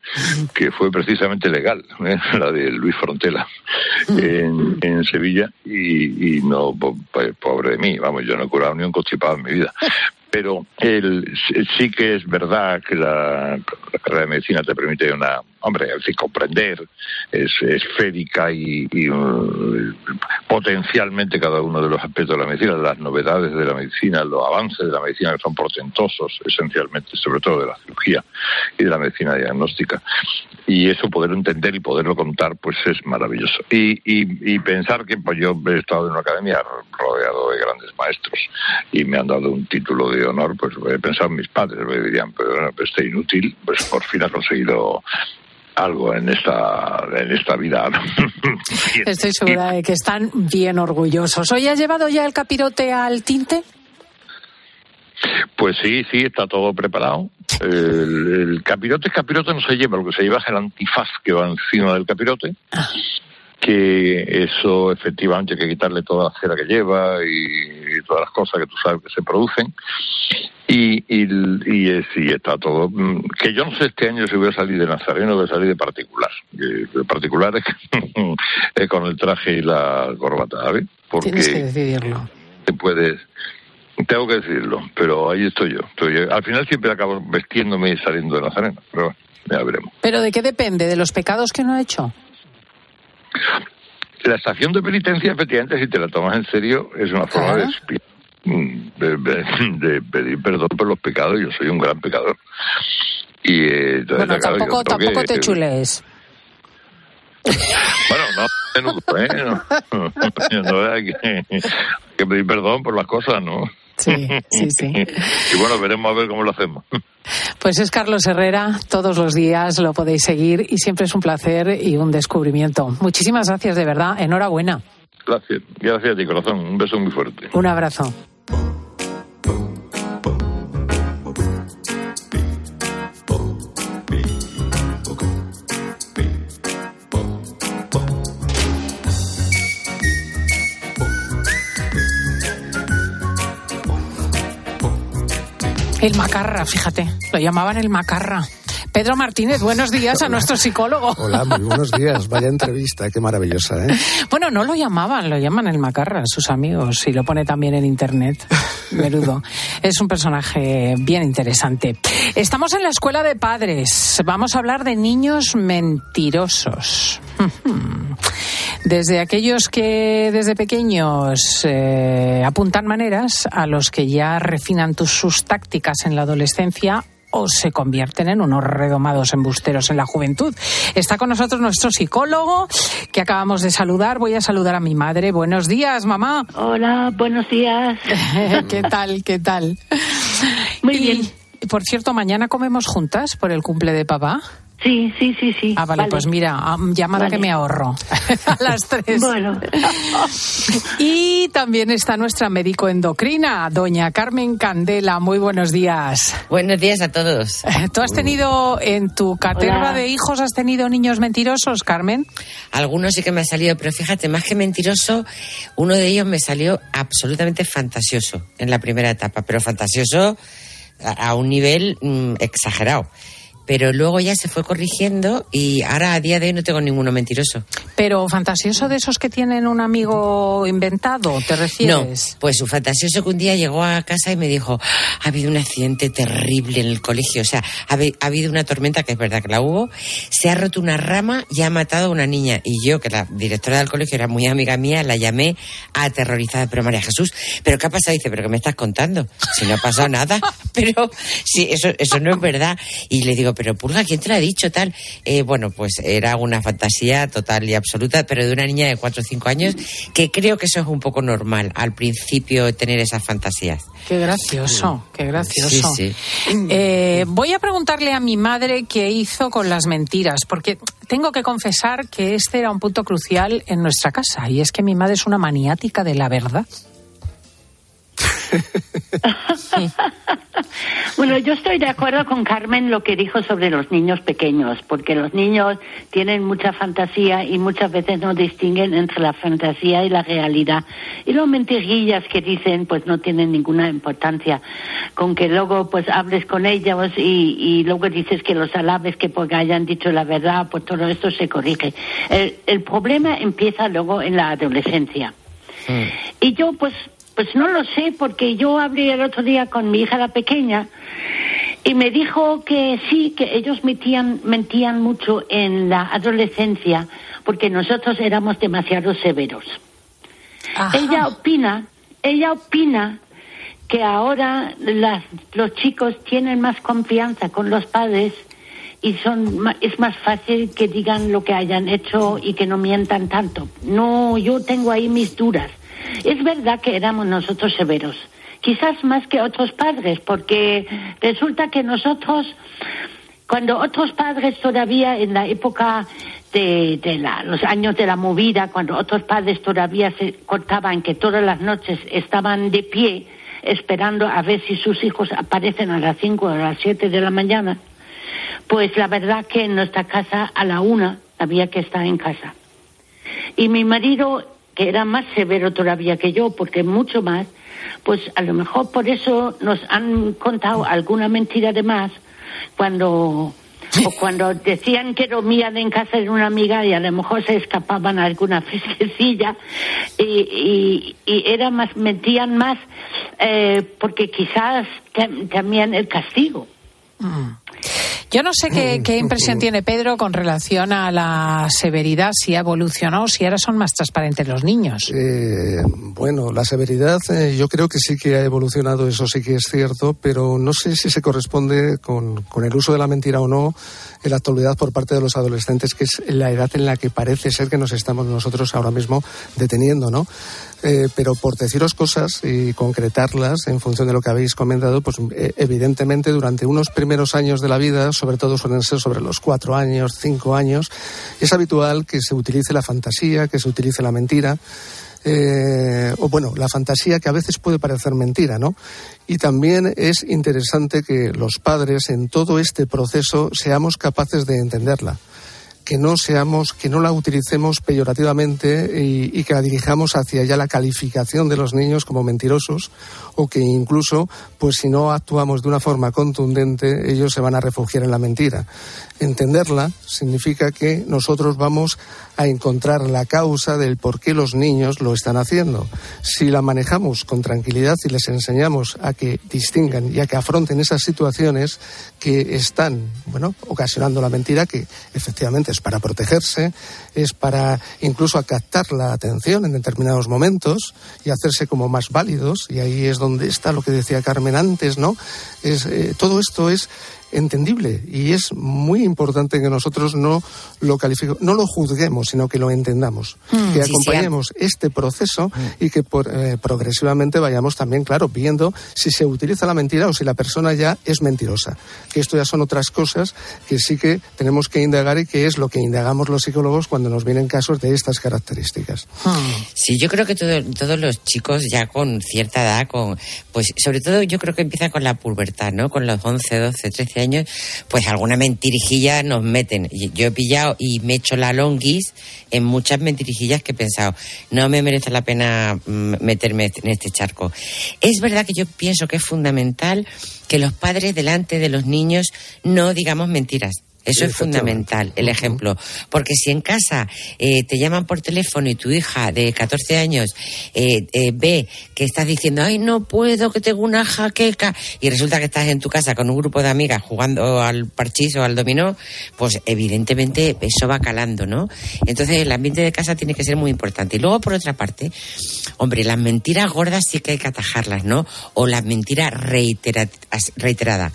[SPEAKER 27] que fue precisamente legal, ¿eh? la de Luis Frontela, en, Sevilla, y, no, po- po- pobre de mí, vamos, yo no he curado ni un constipado en mi vida. Pero el, sí que es verdad que la, carrera de medicina te permite una, hombre, fin, comprender, es esférica y, y, uh, potencialmente cada uno de los aspectos de la medicina, las novedades de la medicina, los avances de la medicina que son portentosos, esencialmente, sobre todo de la cirugía y de la medicina diagnóstica. Y eso poderlo entender y poderlo contar, pues es maravilloso. Y, y, y pensar que pues yo he estado en una academia rodeado de grandes maestros y me han dado un título de honor, pues he pensado en mis padres, me dirían, pero bueno, pues este inútil, pues por fin ha conseguido algo en esta en esta vida.
[SPEAKER 1] Estoy segura de que están bien orgullosos. ¿Hoy has llevado ya el capirote al tinte?
[SPEAKER 27] Pues sí, sí, está todo preparado. El, el capirote, capirote no se lleva, lo que se lleva es el antifaz que va encima del capirote. Que eso efectivamente hay que quitarle toda la cera que lleva y, y todas las cosas que tú sabes que se producen. Y, y, y, es- y está todo. mm, Que yo no sé este año si voy a salir de Nazareno o voy a salir de particular. Eh, De particular es con el traje y la corbata, ¿sabes? Porque
[SPEAKER 1] Tienes que decidirlo.
[SPEAKER 27] te puedes tengo que decirlo pero ahí estoy yo Estoy- al final siempre acabo vestiéndome y saliendo de Nazareno pero bueno, ya veremos
[SPEAKER 1] ¿Pero de qué depende? ¿De los pecados que no ha hecho?
[SPEAKER 27] la estación de penitencia efectivamente si te la tomas en serio es una forma de, de, de- de pedir perdón por los pecados yo soy un gran pecador y eh,
[SPEAKER 1] Bueno, tampoco,
[SPEAKER 27] que-
[SPEAKER 1] tampoco te chulees.
[SPEAKER 27] bueno no menudo, ¿eh? no, no, hay, que, hay que pedir perdón por las cosas no
[SPEAKER 1] Sí, sí, sí.
[SPEAKER 27] y bueno veremos a ver cómo lo hacemos
[SPEAKER 1] Pues es Carlos Herrera, todos los días lo podéis seguir y siempre es un placer y un descubrimiento. Muchísimas gracias, de verdad. Enhorabuena.
[SPEAKER 27] Gracias, gracias a ti, corazón. Un beso muy fuerte.
[SPEAKER 1] Un abrazo. El macarra, fíjate, lo llamaban el macarra. Pedro Martínez, buenos días a nuestro psicólogo.
[SPEAKER 28] Hola, muy buenos días. Vaya entrevista, qué maravillosa, ¿eh?
[SPEAKER 1] Bueno, no lo llamaban, lo llaman el Macarra, sus amigos, y lo pone también en internet. Menudo. Es un personaje bien interesante. Estamos en la escuela de padres. Vamos a hablar de niños mentirosos. Desde aquellos que desde pequeños eh, apuntan maneras a los que ya refinan tus- sus tácticas en la adolescencia o se convierten en unos redomados embusteros en la juventud. Está con nosotros nuestro psicólogo que acabamos de saludar. Voy a saludar a mi madre. Buenos días, mamá.
[SPEAKER 29] Hola, buenos días.
[SPEAKER 1] ¿Qué tal? ¿Qué tal?
[SPEAKER 29] Muy
[SPEAKER 1] Y,
[SPEAKER 29] bien.
[SPEAKER 1] Por cierto, mañana comemos juntas por el cumple de papá.
[SPEAKER 29] Sí, sí, sí, sí.
[SPEAKER 1] Ah, vale,
[SPEAKER 29] Vale.
[SPEAKER 1] pues mira, ah, llamada
[SPEAKER 29] Vale.
[SPEAKER 1] que me ahorro a las tres.
[SPEAKER 29] Bueno.
[SPEAKER 1] Y también está nuestra médico endocrina, doña Carmen Candela. Muy buenos días.
[SPEAKER 30] Buenos días a todos.
[SPEAKER 1] ¿Tú has tenido en tu caterva
[SPEAKER 30] Hola.
[SPEAKER 1] de hijos, has tenido niños mentirosos, Carmen?
[SPEAKER 30] Algunos sí que me ha salido, pero fíjate, más que mentiroso, uno de ellos me salió absolutamente fantasioso en la primera etapa, pero fantasioso a, a un nivel mm, exagerado. Pero luego ya se fue corrigiendo y ahora a día de hoy no tengo ninguno mentiroso.
[SPEAKER 1] Pero fantasioso de esos que tienen un amigo inventado, ¿te
[SPEAKER 30] No,
[SPEAKER 1] refieres?
[SPEAKER 30] pues su fantasioso que un día llegó a casa y me dijo, ha habido un accidente terrible en el colegio, o sea, ha habido una tormenta, que es verdad que la hubo, se ha roto una rama y ha matado a una niña. Y yo, que la directora del colegio era muy amiga mía, la llamé aterrorizada, pero María Jesús, ¿pero qué ha pasado? Dice, ¿pero qué me estás contando? Si no ha pasado nada, pero sí, eso, eso no es verdad. Y le digo, pero Pulga, ¿quién te lo ha dicho tal? Eh, bueno, pues era una fantasía total y absoluta, pero de una niña de 4 o 5 años, que creo que eso es un poco normal al principio tener esas fantasías.
[SPEAKER 1] Qué gracioso, qué gracioso.
[SPEAKER 30] Sí,
[SPEAKER 1] Eh, voy a preguntarle a mi madre qué hizo con las mentiras, porque tengo que confesar que este era un punto crucial en nuestra casa, y es que mi madre es una maniática de la verdad.
[SPEAKER 29] Bueno, yo estoy de acuerdo con Carmen lo que dijo sobre los niños pequeños, porque los niños tienen mucha fantasía y muchas veces no distinguen entre la fantasía y la realidad. Y los mentirillas que dicen, pues no tienen ninguna importancia. Con que luego, pues hables con ellos y, y luego dices que los alabes que porque hayan dicho la verdad, pues todo esto se corrige. El, el problema empieza luego en la adolescencia. Y yo, pues, pues no lo sé, porque yo hablé el otro día con mi hija la pequeña y me dijo que sí, que ellos mentían, mentían mucho en la adolescencia porque nosotros éramos demasiado severos. Ella opina, ella opina que ahora las- los chicos tienen más confianza con los padres y son es más fácil que digan lo que hayan hecho y que no mientan tanto. No, yo tengo ahí mis dudas. Es verdad que éramos nosotros severos, quizás más que otros padres, porque resulta que nosotros cuando otros padres todavía en la época de, de la- los años de la movida, cuando otros padres todavía se contaban que todas las noches estaban de pie esperando a ver si sus hijos aparecen a las 5 o a las 7 de la mañana, pues la verdad que en nuestra casa a la una había que estar en casa. Y mi marido, que era más severo todavía que yo, porque mucho más, pues a lo mejor por eso nos han contado alguna mentira de más cuando o cuando decían que dormían en casa de una amiga y a lo mejor se escapaban a alguna fresquecilla y, y, y era más mentían más eh, porque quizás tam- también el castigo
[SPEAKER 1] Yo no sé qué, qué impresión tiene Pedro con relación a la severidad, si ha evolucionado, si ahora son más transparentes los niños.
[SPEAKER 28] Eh, bueno, la severidad eh, yo creo que sí que ha evolucionado, eso sí que es cierto, pero no sé si se corresponde con, con el uso de la mentira o no en la actualidad por parte de los adolescentes, que es la edad en la que parece ser que nos estamos nosotros ahora mismo deteniendo, ¿no? Eh, pero por deciros cosas y concretarlas en función de lo que habéis comentado, pues eh, evidentemente durante unos primeros años de la vida, sobre todo suelen ser sobre los cuatro años, cinco años, es habitual que se utilice la fantasía, que se utilice la mentira. eh, o bueno, la fantasía que a veces puede parecer mentira, ¿no? Y también es interesante que los padres en todo este proceso seamos capaces de entenderla que no seamos, que no la utilicemos peyorativamente y, que la dirijamos hacia ya la calificación de los niños como mentirosos o que incluso, pues si no actuamos de una forma contundente, ellos se van a refugiar en la mentira. Entenderla significa que nosotros vamos a encontrar la causa del por qué los niños lo están haciendo. Si la manejamos con tranquilidad y les enseñamos a que distingan y a que afronten esas situaciones que están, bueno, ocasionando la mentira, que efectivamente es para protegerse, es para incluso captar la atención en determinados momentos y hacerse como más válidos, y ahí es donde está lo que decía Carmen antes, ¿no? Es, eh, todo esto es entendible y es muy importante que nosotros no lo califiquemos, no lo juzguemos, sino que lo entendamos,
[SPEAKER 30] Mm,
[SPEAKER 28] que
[SPEAKER 30] sí, sí,
[SPEAKER 28] acompañemos este proceso y que por- eh, progresivamente vayamos también, claro, viendo si se utiliza la mentira o si la persona ya es mentirosa. Que esto ya son otras cosas que sí que tenemos que indagar y que es lo que indagamos los psicólogos cuando nos vienen casos de estas características.
[SPEAKER 30] Sí, yo creo que todo- todos los chicos ya con cierta edad, con, pues sobre todo yo creo que empieza con la pubertad, ¿no? Con los 11, 12, 13 años, pues alguna mentirijilla nos meten. Yo he pillado y me he hecho la longuis en muchas mentirijillas que he pensado, no me merece la pena mm, meterme en este charco. Es verdad que yo pienso que es fundamental que los padres delante de los niños no digamos mentiras. Eso es fundamental, el ejemplo. Porque si en casa eh, te llaman por teléfono y tu hija de 14 años eh, eh, ve que estás diciendo, ay, no puedo, que tengo una jaqueca, y resulta que estás en tu casa con un grupo de amigas jugando al parchís o al dominó, pues evidentemente eso va calando, ¿no? Entonces el ambiente de casa tiene que ser muy importante. Y luego, por otra parte, hombre, las mentiras gordas sí que hay que atajarlas, ¿no? O las mentiras reitera- reiteradas.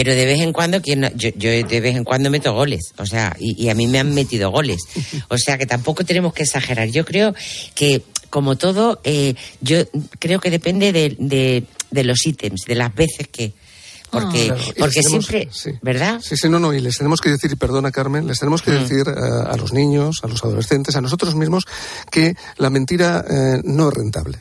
[SPEAKER 30] Pero de vez en cuando, ¿quién no? yo, yo de vez en cuando meto goles, o sea, y, y a mí me han metido goles. O sea que tampoco tenemos que exagerar. Yo creo que, como todo, eh, yo creo que depende de, de, de los ítems, de las veces que. Porque,
[SPEAKER 28] Claro, y
[SPEAKER 30] porque
[SPEAKER 28] tenemos-
[SPEAKER 30] siempre,
[SPEAKER 28] sí.
[SPEAKER 30] ¿verdad?
[SPEAKER 28] Sí, sí, no, no, y les tenemos que decir, y perdona Carmen, les tenemos que decir eh, a los niños, a los adolescentes, a nosotros mismos, que la mentira eh, no es rentable.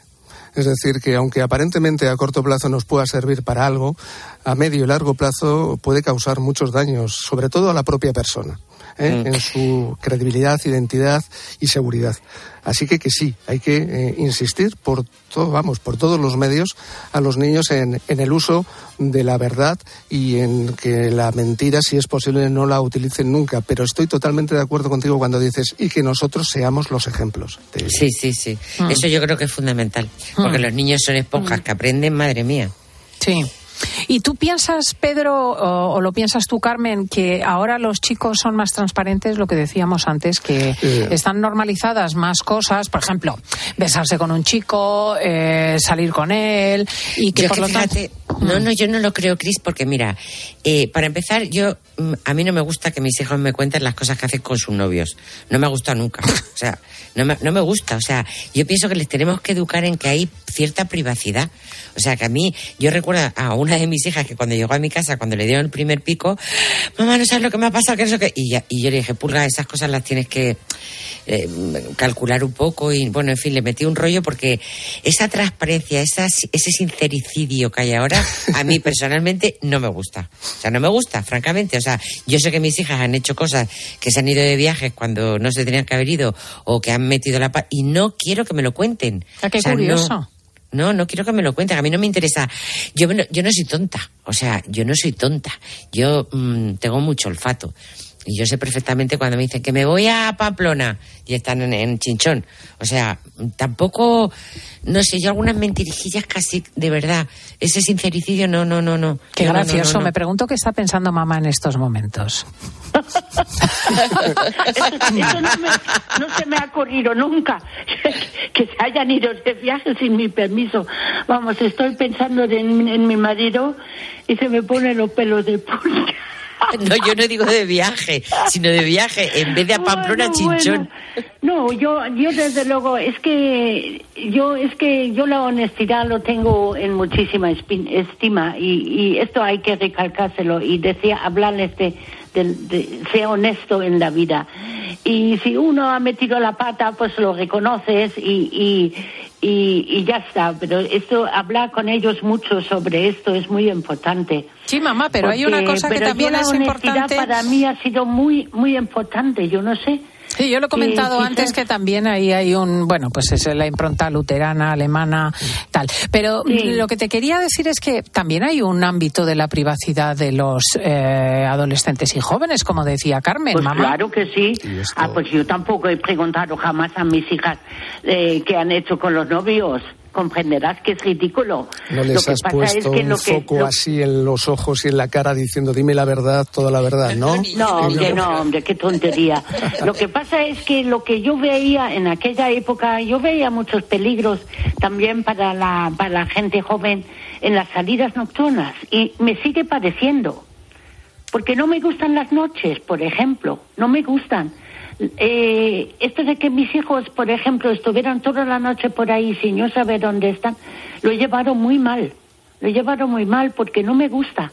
[SPEAKER 28] Es decir, que aunque aparentemente a corto plazo nos pueda servir para algo, a medio y largo plazo puede causar muchos daños, sobre todo a la propia persona. ¿Eh?
[SPEAKER 30] Mm.
[SPEAKER 28] en su credibilidad, identidad y seguridad. Así que que sí, hay que eh, insistir por todo, vamos, por todos los medios a los niños en, en el uso de la verdad y en que la mentira, si es posible, no la utilicen nunca. Pero estoy totalmente de acuerdo contigo cuando dices y que nosotros seamos los ejemplos. de-
[SPEAKER 30] Sí, sí, sí.
[SPEAKER 1] Mm.
[SPEAKER 30] Eso yo creo que es fundamental. Porque
[SPEAKER 1] Mm.
[SPEAKER 30] los niños son esponjas que aprenden, madre mía.
[SPEAKER 1] Sí. ¿Y tú piensas, Pedro, o, o lo piensas tú, Carmen, que ahora los chicos son más transparentes, lo que decíamos antes, que
[SPEAKER 28] Eh.
[SPEAKER 1] están normalizadas más cosas, por ejemplo, besarse con un chico, eh, salir con él, y que
[SPEAKER 30] Yo
[SPEAKER 1] por
[SPEAKER 30] que
[SPEAKER 1] lo tanto...
[SPEAKER 30] fíjate, no, no, yo no lo creo, Cris, porque mira, eh, para empezar, yo mm, a mí no me gusta que mis hijos me cuenten las cosas que hacen con sus novios. No me ha gustado nunca. O sea, no me, no me gusta. O sea, yo pienso que les tenemos que educar en que hay cierta privacidad. O sea, que a mí, yo recuerdo a una de mis hijas que cuando llegó a mi casa, cuando le dieron el primer pico, mamá, no sabes lo que me ha pasado, que eso que... Y, ya- y yo le dije, purga, esas cosas las tienes que eh, calcular un poco y, bueno, en fin, le metí un rollo porque esa transparencia, esa, ese sincericidio que hay ahora, a mí personalmente no me gusta. O sea, no me gusta, francamente. O sea, yo sé que mis hijas han hecho cosas que se han ido de viajes cuando no se tenían que haber ido o que han metido la pata y no quiero que me lo cuenten.
[SPEAKER 1] Qué
[SPEAKER 30] O sea, no-
[SPEAKER 1] curioso.
[SPEAKER 30] no, no quiero que me lo cuenten. A mí no me interesa. Yo, no- yo no soy tonta. O sea, yo no soy tonta. Yo mm, tengo mucho olfato. Y yo sé perfectamente cuando me dicen que me voy a Pamplona y están en, en Chinchón. O sea, tampoco, no sé, yo algunas mentirijillas casi, de verdad. Ese sincericidio, no, no, no, no.
[SPEAKER 1] Qué
[SPEAKER 30] No, no, no,
[SPEAKER 1] gracioso.
[SPEAKER 30] no, no.
[SPEAKER 1] Me pregunto qué está pensando mamá en estos momentos.
[SPEAKER 29] Eso no, me- no se me ha ocurrido nunca, que se hayan ido de viaje sin mi permiso. Vamos, estoy pensando en, en mi marido y se me ponen los pelos de punta.
[SPEAKER 30] No, yo no digo de viaje, sino de viaje. En vez de a Pamplona,
[SPEAKER 29] Bueno,
[SPEAKER 30] Chinchón.
[SPEAKER 29] No, yo, yo desde luego, es que yo, es que yo la honestidad lo tengo en muchísima estima y, y esto hay que recalcárselo y decía, hablarles de, de, de ser honesto en la vida. Y si uno ha metido la pata, pues lo reconoces y, y, y, y ya está. Pero esto, hablar con ellos mucho sobre esto es muy importante.
[SPEAKER 1] Sí, mamá, pero hay una
[SPEAKER 29] Porque-
[SPEAKER 1] cosa que también es importante.
[SPEAKER 29] para mí ha sido muy, muy importante. Yo no sé.
[SPEAKER 1] Sí, yo lo he comentado
[SPEAKER 29] quizás-
[SPEAKER 1] antes que también ahí hay un, bueno, pues es la impronta luterana, alemana, tal. Pero
[SPEAKER 29] Sí.
[SPEAKER 1] lo que te quería decir es que también hay un ámbito de la privacidad de los eh, adolescentes y jóvenes, como decía Carmen,
[SPEAKER 29] Pues
[SPEAKER 1] mamá.
[SPEAKER 29] claro que sí. Ah, pues yo tampoco he preguntado jamás a mis hijas eh, qué han hecho con los novios. Comprenderás que es ridículo.
[SPEAKER 28] No
[SPEAKER 29] lo
[SPEAKER 28] les
[SPEAKER 29] que
[SPEAKER 28] has
[SPEAKER 29] pasa
[SPEAKER 28] puesto
[SPEAKER 29] es que
[SPEAKER 28] un
[SPEAKER 29] lo que
[SPEAKER 28] foco
[SPEAKER 29] lo-
[SPEAKER 28] así en los ojos y en la cara diciendo dime la verdad, toda la verdad, ¿no?
[SPEAKER 29] No, hombre, no, hombre, qué tontería. Lo que pasa es que lo que yo veía en aquella época, yo veía muchos peligros también para la, para la gente joven en las salidas nocturnas y me sigue pareciendo. Porque no me gustan las noches, por ejemplo, no me gustan. Eh, esto de que mis hijos, por ejemplo, estuvieran toda la noche por ahí sin yo saber dónde están, lo he llevado muy mal. Lo he llevado muy mal porque no me gusta.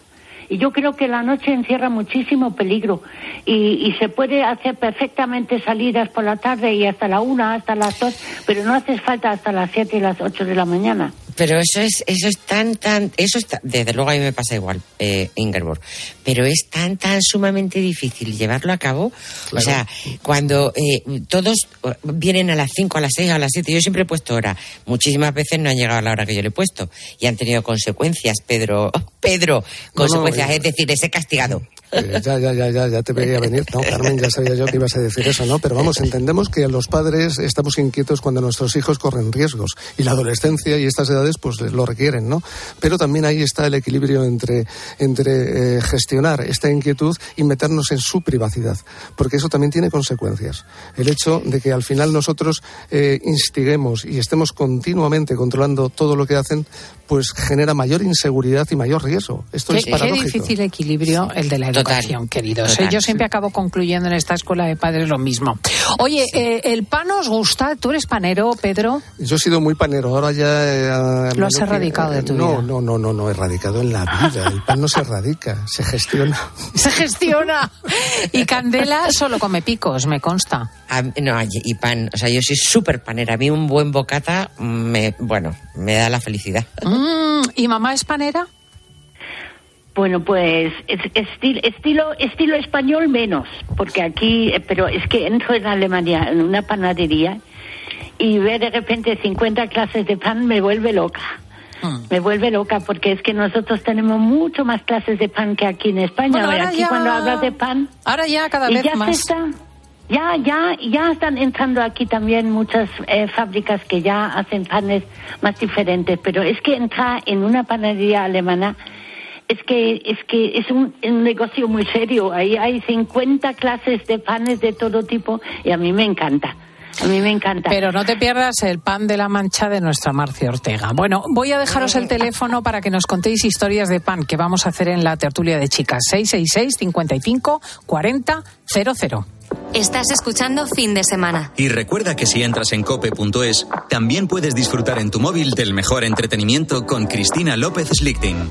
[SPEAKER 29] Y yo creo que la noche encierra muchísimo peligro y, y se puede hacer perfectamente salidas por la tarde y hasta la una, hasta las dos, pero no hace falta hasta las siete y las ocho de la mañana.
[SPEAKER 30] Pero eso es, eso es tan, tan, eso está, desde luego a mí me pasa igual, eh, Ingeborg, pero es tan, tan sumamente difícil llevarlo a cabo. O sea, cuando eh, todos eh, vienen a las 5, a las 6, a las 7, yo siempre he puesto hora. Muchísimas veces no han llegado a la hora que yo le he puesto y han tenido consecuencias, Pedro, Pedro, consecuencias,
[SPEAKER 28] eh,
[SPEAKER 30] es decir, les he castigado.
[SPEAKER 28] Eh, ya, ya, ya, ya, ya te veía venir. No, Carmen, ya sabía yo que ibas a decir eso, ¿no? Pero vamos, entendemos que los padres estamos inquietos cuando nuestros hijos corren riesgos. Y la adolescencia y estas edades, pues lo requieren, ¿no? Pero también ahí está el equilibrio entre, entre eh, gestionar esta inquietud y meternos en su privacidad. Porque eso también tiene consecuencias. El hecho de que al final nosotros eh, instiguemos y estemos continuamente controlando todo lo que hacen, pues genera mayor inseguridad y mayor riesgo. Esto
[SPEAKER 1] Qué,
[SPEAKER 28] es
[SPEAKER 1] qué
[SPEAKER 28] paradójico.
[SPEAKER 1] difícil equilibrio el de la educación educación, queridos. ¿eh?
[SPEAKER 30] Total.
[SPEAKER 1] Yo siempre acabo concluyendo en esta escuela de padres lo mismo. Oye, eh, ¿el pan os gusta? ¿Tú eres panero, Pedro?
[SPEAKER 28] Yo he sido muy panero, ahora ya... eh,
[SPEAKER 1] Lo has
[SPEAKER 28] que-
[SPEAKER 1] erradicado de tu
[SPEAKER 28] no,
[SPEAKER 1] vida.
[SPEAKER 28] No, no, no, no, erradicado en la vida. El pan no se erradica, se gestiona.
[SPEAKER 1] Se gestiona. Y Candela solo come picos, me consta.
[SPEAKER 30] A- no, y pan. O sea, yo soy súper panera. A mí un buen bocata, me, bueno, me da la felicidad.
[SPEAKER 1] Mm, ¿Y mamá es panera?
[SPEAKER 29] Bueno, pues es- estil- estilo estilo español menos, porque aquí, eh, pero es que entro en Alemania en una panadería y ver de repente 50 clases de pan me vuelve loca. Me vuelve loca porque es que nosotros tenemos mucho más clases de pan que aquí en España.
[SPEAKER 1] Bueno, ahora
[SPEAKER 29] aquí
[SPEAKER 1] ya-
[SPEAKER 29] cuando hablas de pan,
[SPEAKER 1] Ahora ya cada vez
[SPEAKER 29] ya
[SPEAKER 1] más.
[SPEAKER 29] está- ya, ya, ya están entrando aquí también muchas eh, fábricas que ya hacen panes más diferentes, pero es que entrar en una panadería alemana es que es que es un, un negocio muy serio. Ahí hay 50 clases de panes de todo tipo y a mí me encanta. A mí me encanta.
[SPEAKER 1] Pero no te pierdas el pan de la mancha de nuestra Marcia Ortega. Bueno, voy a dejaros el teléfono para que nos contéis historias de pan que vamos a hacer en la tertulia de chicas. 666 55 40 00.
[SPEAKER 3] Estás escuchando fin de semana.
[SPEAKER 2] Y recuerda que si entras en cope.es, también puedes disfrutar en tu móvil del mejor entretenimiento con Cristina López Slichting.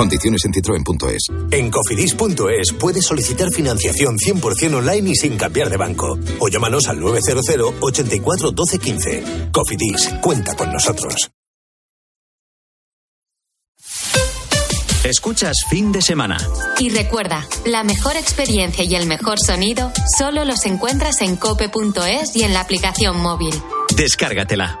[SPEAKER 31] Condiciones en citroen.es.
[SPEAKER 32] En cofidis.es puedes solicitar financiación 100% online y sin cambiar de banco. O llámanos al 900 84 12 15. Cofidis, cuenta con nosotros.
[SPEAKER 2] Escuchas fin de semana.
[SPEAKER 3] Y recuerda, la mejor experiencia y el mejor sonido solo los encuentras en cope.es y en la aplicación móvil.
[SPEAKER 2] Descárgatela.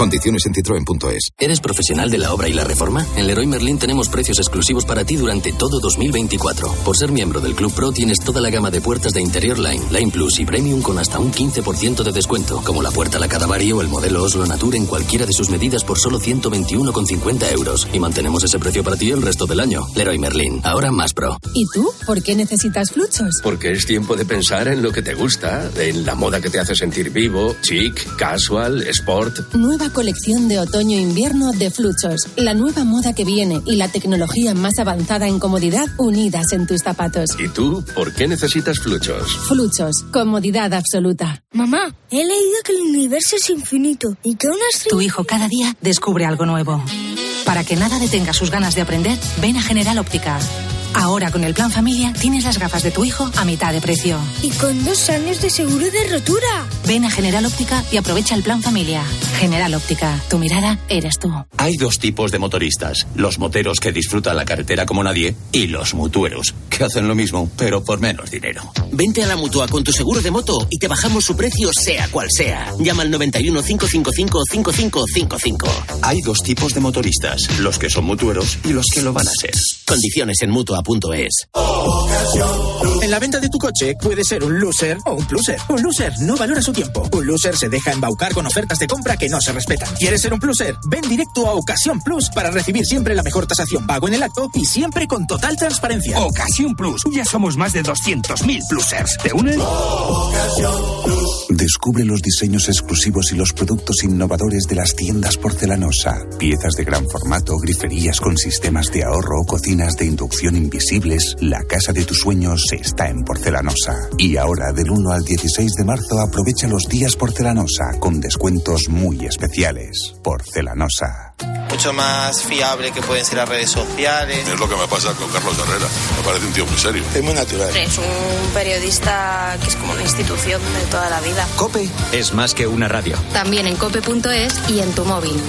[SPEAKER 31] Condiciones en citroen.es.
[SPEAKER 33] ¿Eres profesional de la obra y la reforma? En Leroy Merlin tenemos precios exclusivos para ti durante todo 2024. Por ser miembro del Club Pro tienes toda la gama de puertas de interior Line, Line Plus y Premium con hasta un 15% de descuento, como la puerta La Cadavari o el modelo Oslo Nature en cualquiera de sus medidas por solo 121,50 euros. Y mantenemos ese precio para ti el resto del año. Leroy Merlin, ahora más pro.
[SPEAKER 34] ¿Y tú? ¿Por qué necesitas fluchos?
[SPEAKER 35] Porque es tiempo de pensar en lo que te gusta, en la moda que te hace sentir vivo, chic, casual, sport.
[SPEAKER 34] Nueva colección de otoño-invierno de Fluchos. La nueva moda que viene y la tecnología más avanzada en comodidad unidas en tus zapatos.
[SPEAKER 35] ¿Y tú por qué necesitas fluchos?
[SPEAKER 34] Fluchos. Comodidad absoluta.
[SPEAKER 36] Mamá, he leído que el universo es infinito y que una estrella...
[SPEAKER 37] Tu hijo cada día descubre algo nuevo. Para que nada detenga sus ganas de aprender, ven a General Óptica. Ahora con el plan familia tienes las gafas de tu hijo a mitad de precio.
[SPEAKER 36] Y con dos años de seguro de rotura.
[SPEAKER 37] Ven a General Óptica y aprovecha el plan familia. General Óptica, tu mirada eres tú.
[SPEAKER 38] Hay dos tipos de motoristas, los moteros que disfrutan la carretera como nadie y los mutueros, que hacen lo mismo, pero por menos dinero.
[SPEAKER 39] Vente a la mutua con tu seguro de moto y te bajamos su precio sea cual sea. Llama al 91 555 5555.
[SPEAKER 38] Hay dos tipos de motoristas, los que son mutueros y los que lo van a ser.
[SPEAKER 39] Condiciones en mutua.es.
[SPEAKER 40] En la venta de tu coche puede ser un loser o un pluser. Un loser no valora su tiempo. Un loser se deja embaucar con ofertas de compra que no se respetan. ¿Quieres ser un pluser? Ven directo a Ocasión Plus para recibir siempre la mejor tasación pago en el acto y siempre con total transparencia.
[SPEAKER 41] Ocasión Plus. Ya somos más de 200.000 plusers. ¿Te unes?
[SPEAKER 42] Descubre los diseños exclusivos y los productos innovadores de las tiendas porcelanosa. Piezas de gran formato, griferías con sistemas de ahorro, cocinas de inducción invisibles. La casa de tus sueños está en porcelanosa. Y ahora, del 1 al 16 de marzo, aprovecha los días porcelanosa con descuentos muy especiales. Porcelanosa.
[SPEAKER 43] mucho más fiable que pueden ser las redes sociales.
[SPEAKER 44] Es lo que me pasa con Carlos Herrera. Me parece un tío muy serio.
[SPEAKER 43] Es muy natural.
[SPEAKER 45] Es un periodista que es como una institución de toda la vida.
[SPEAKER 2] Cope es más que una radio.
[SPEAKER 3] También en cope.es y en tu móvil.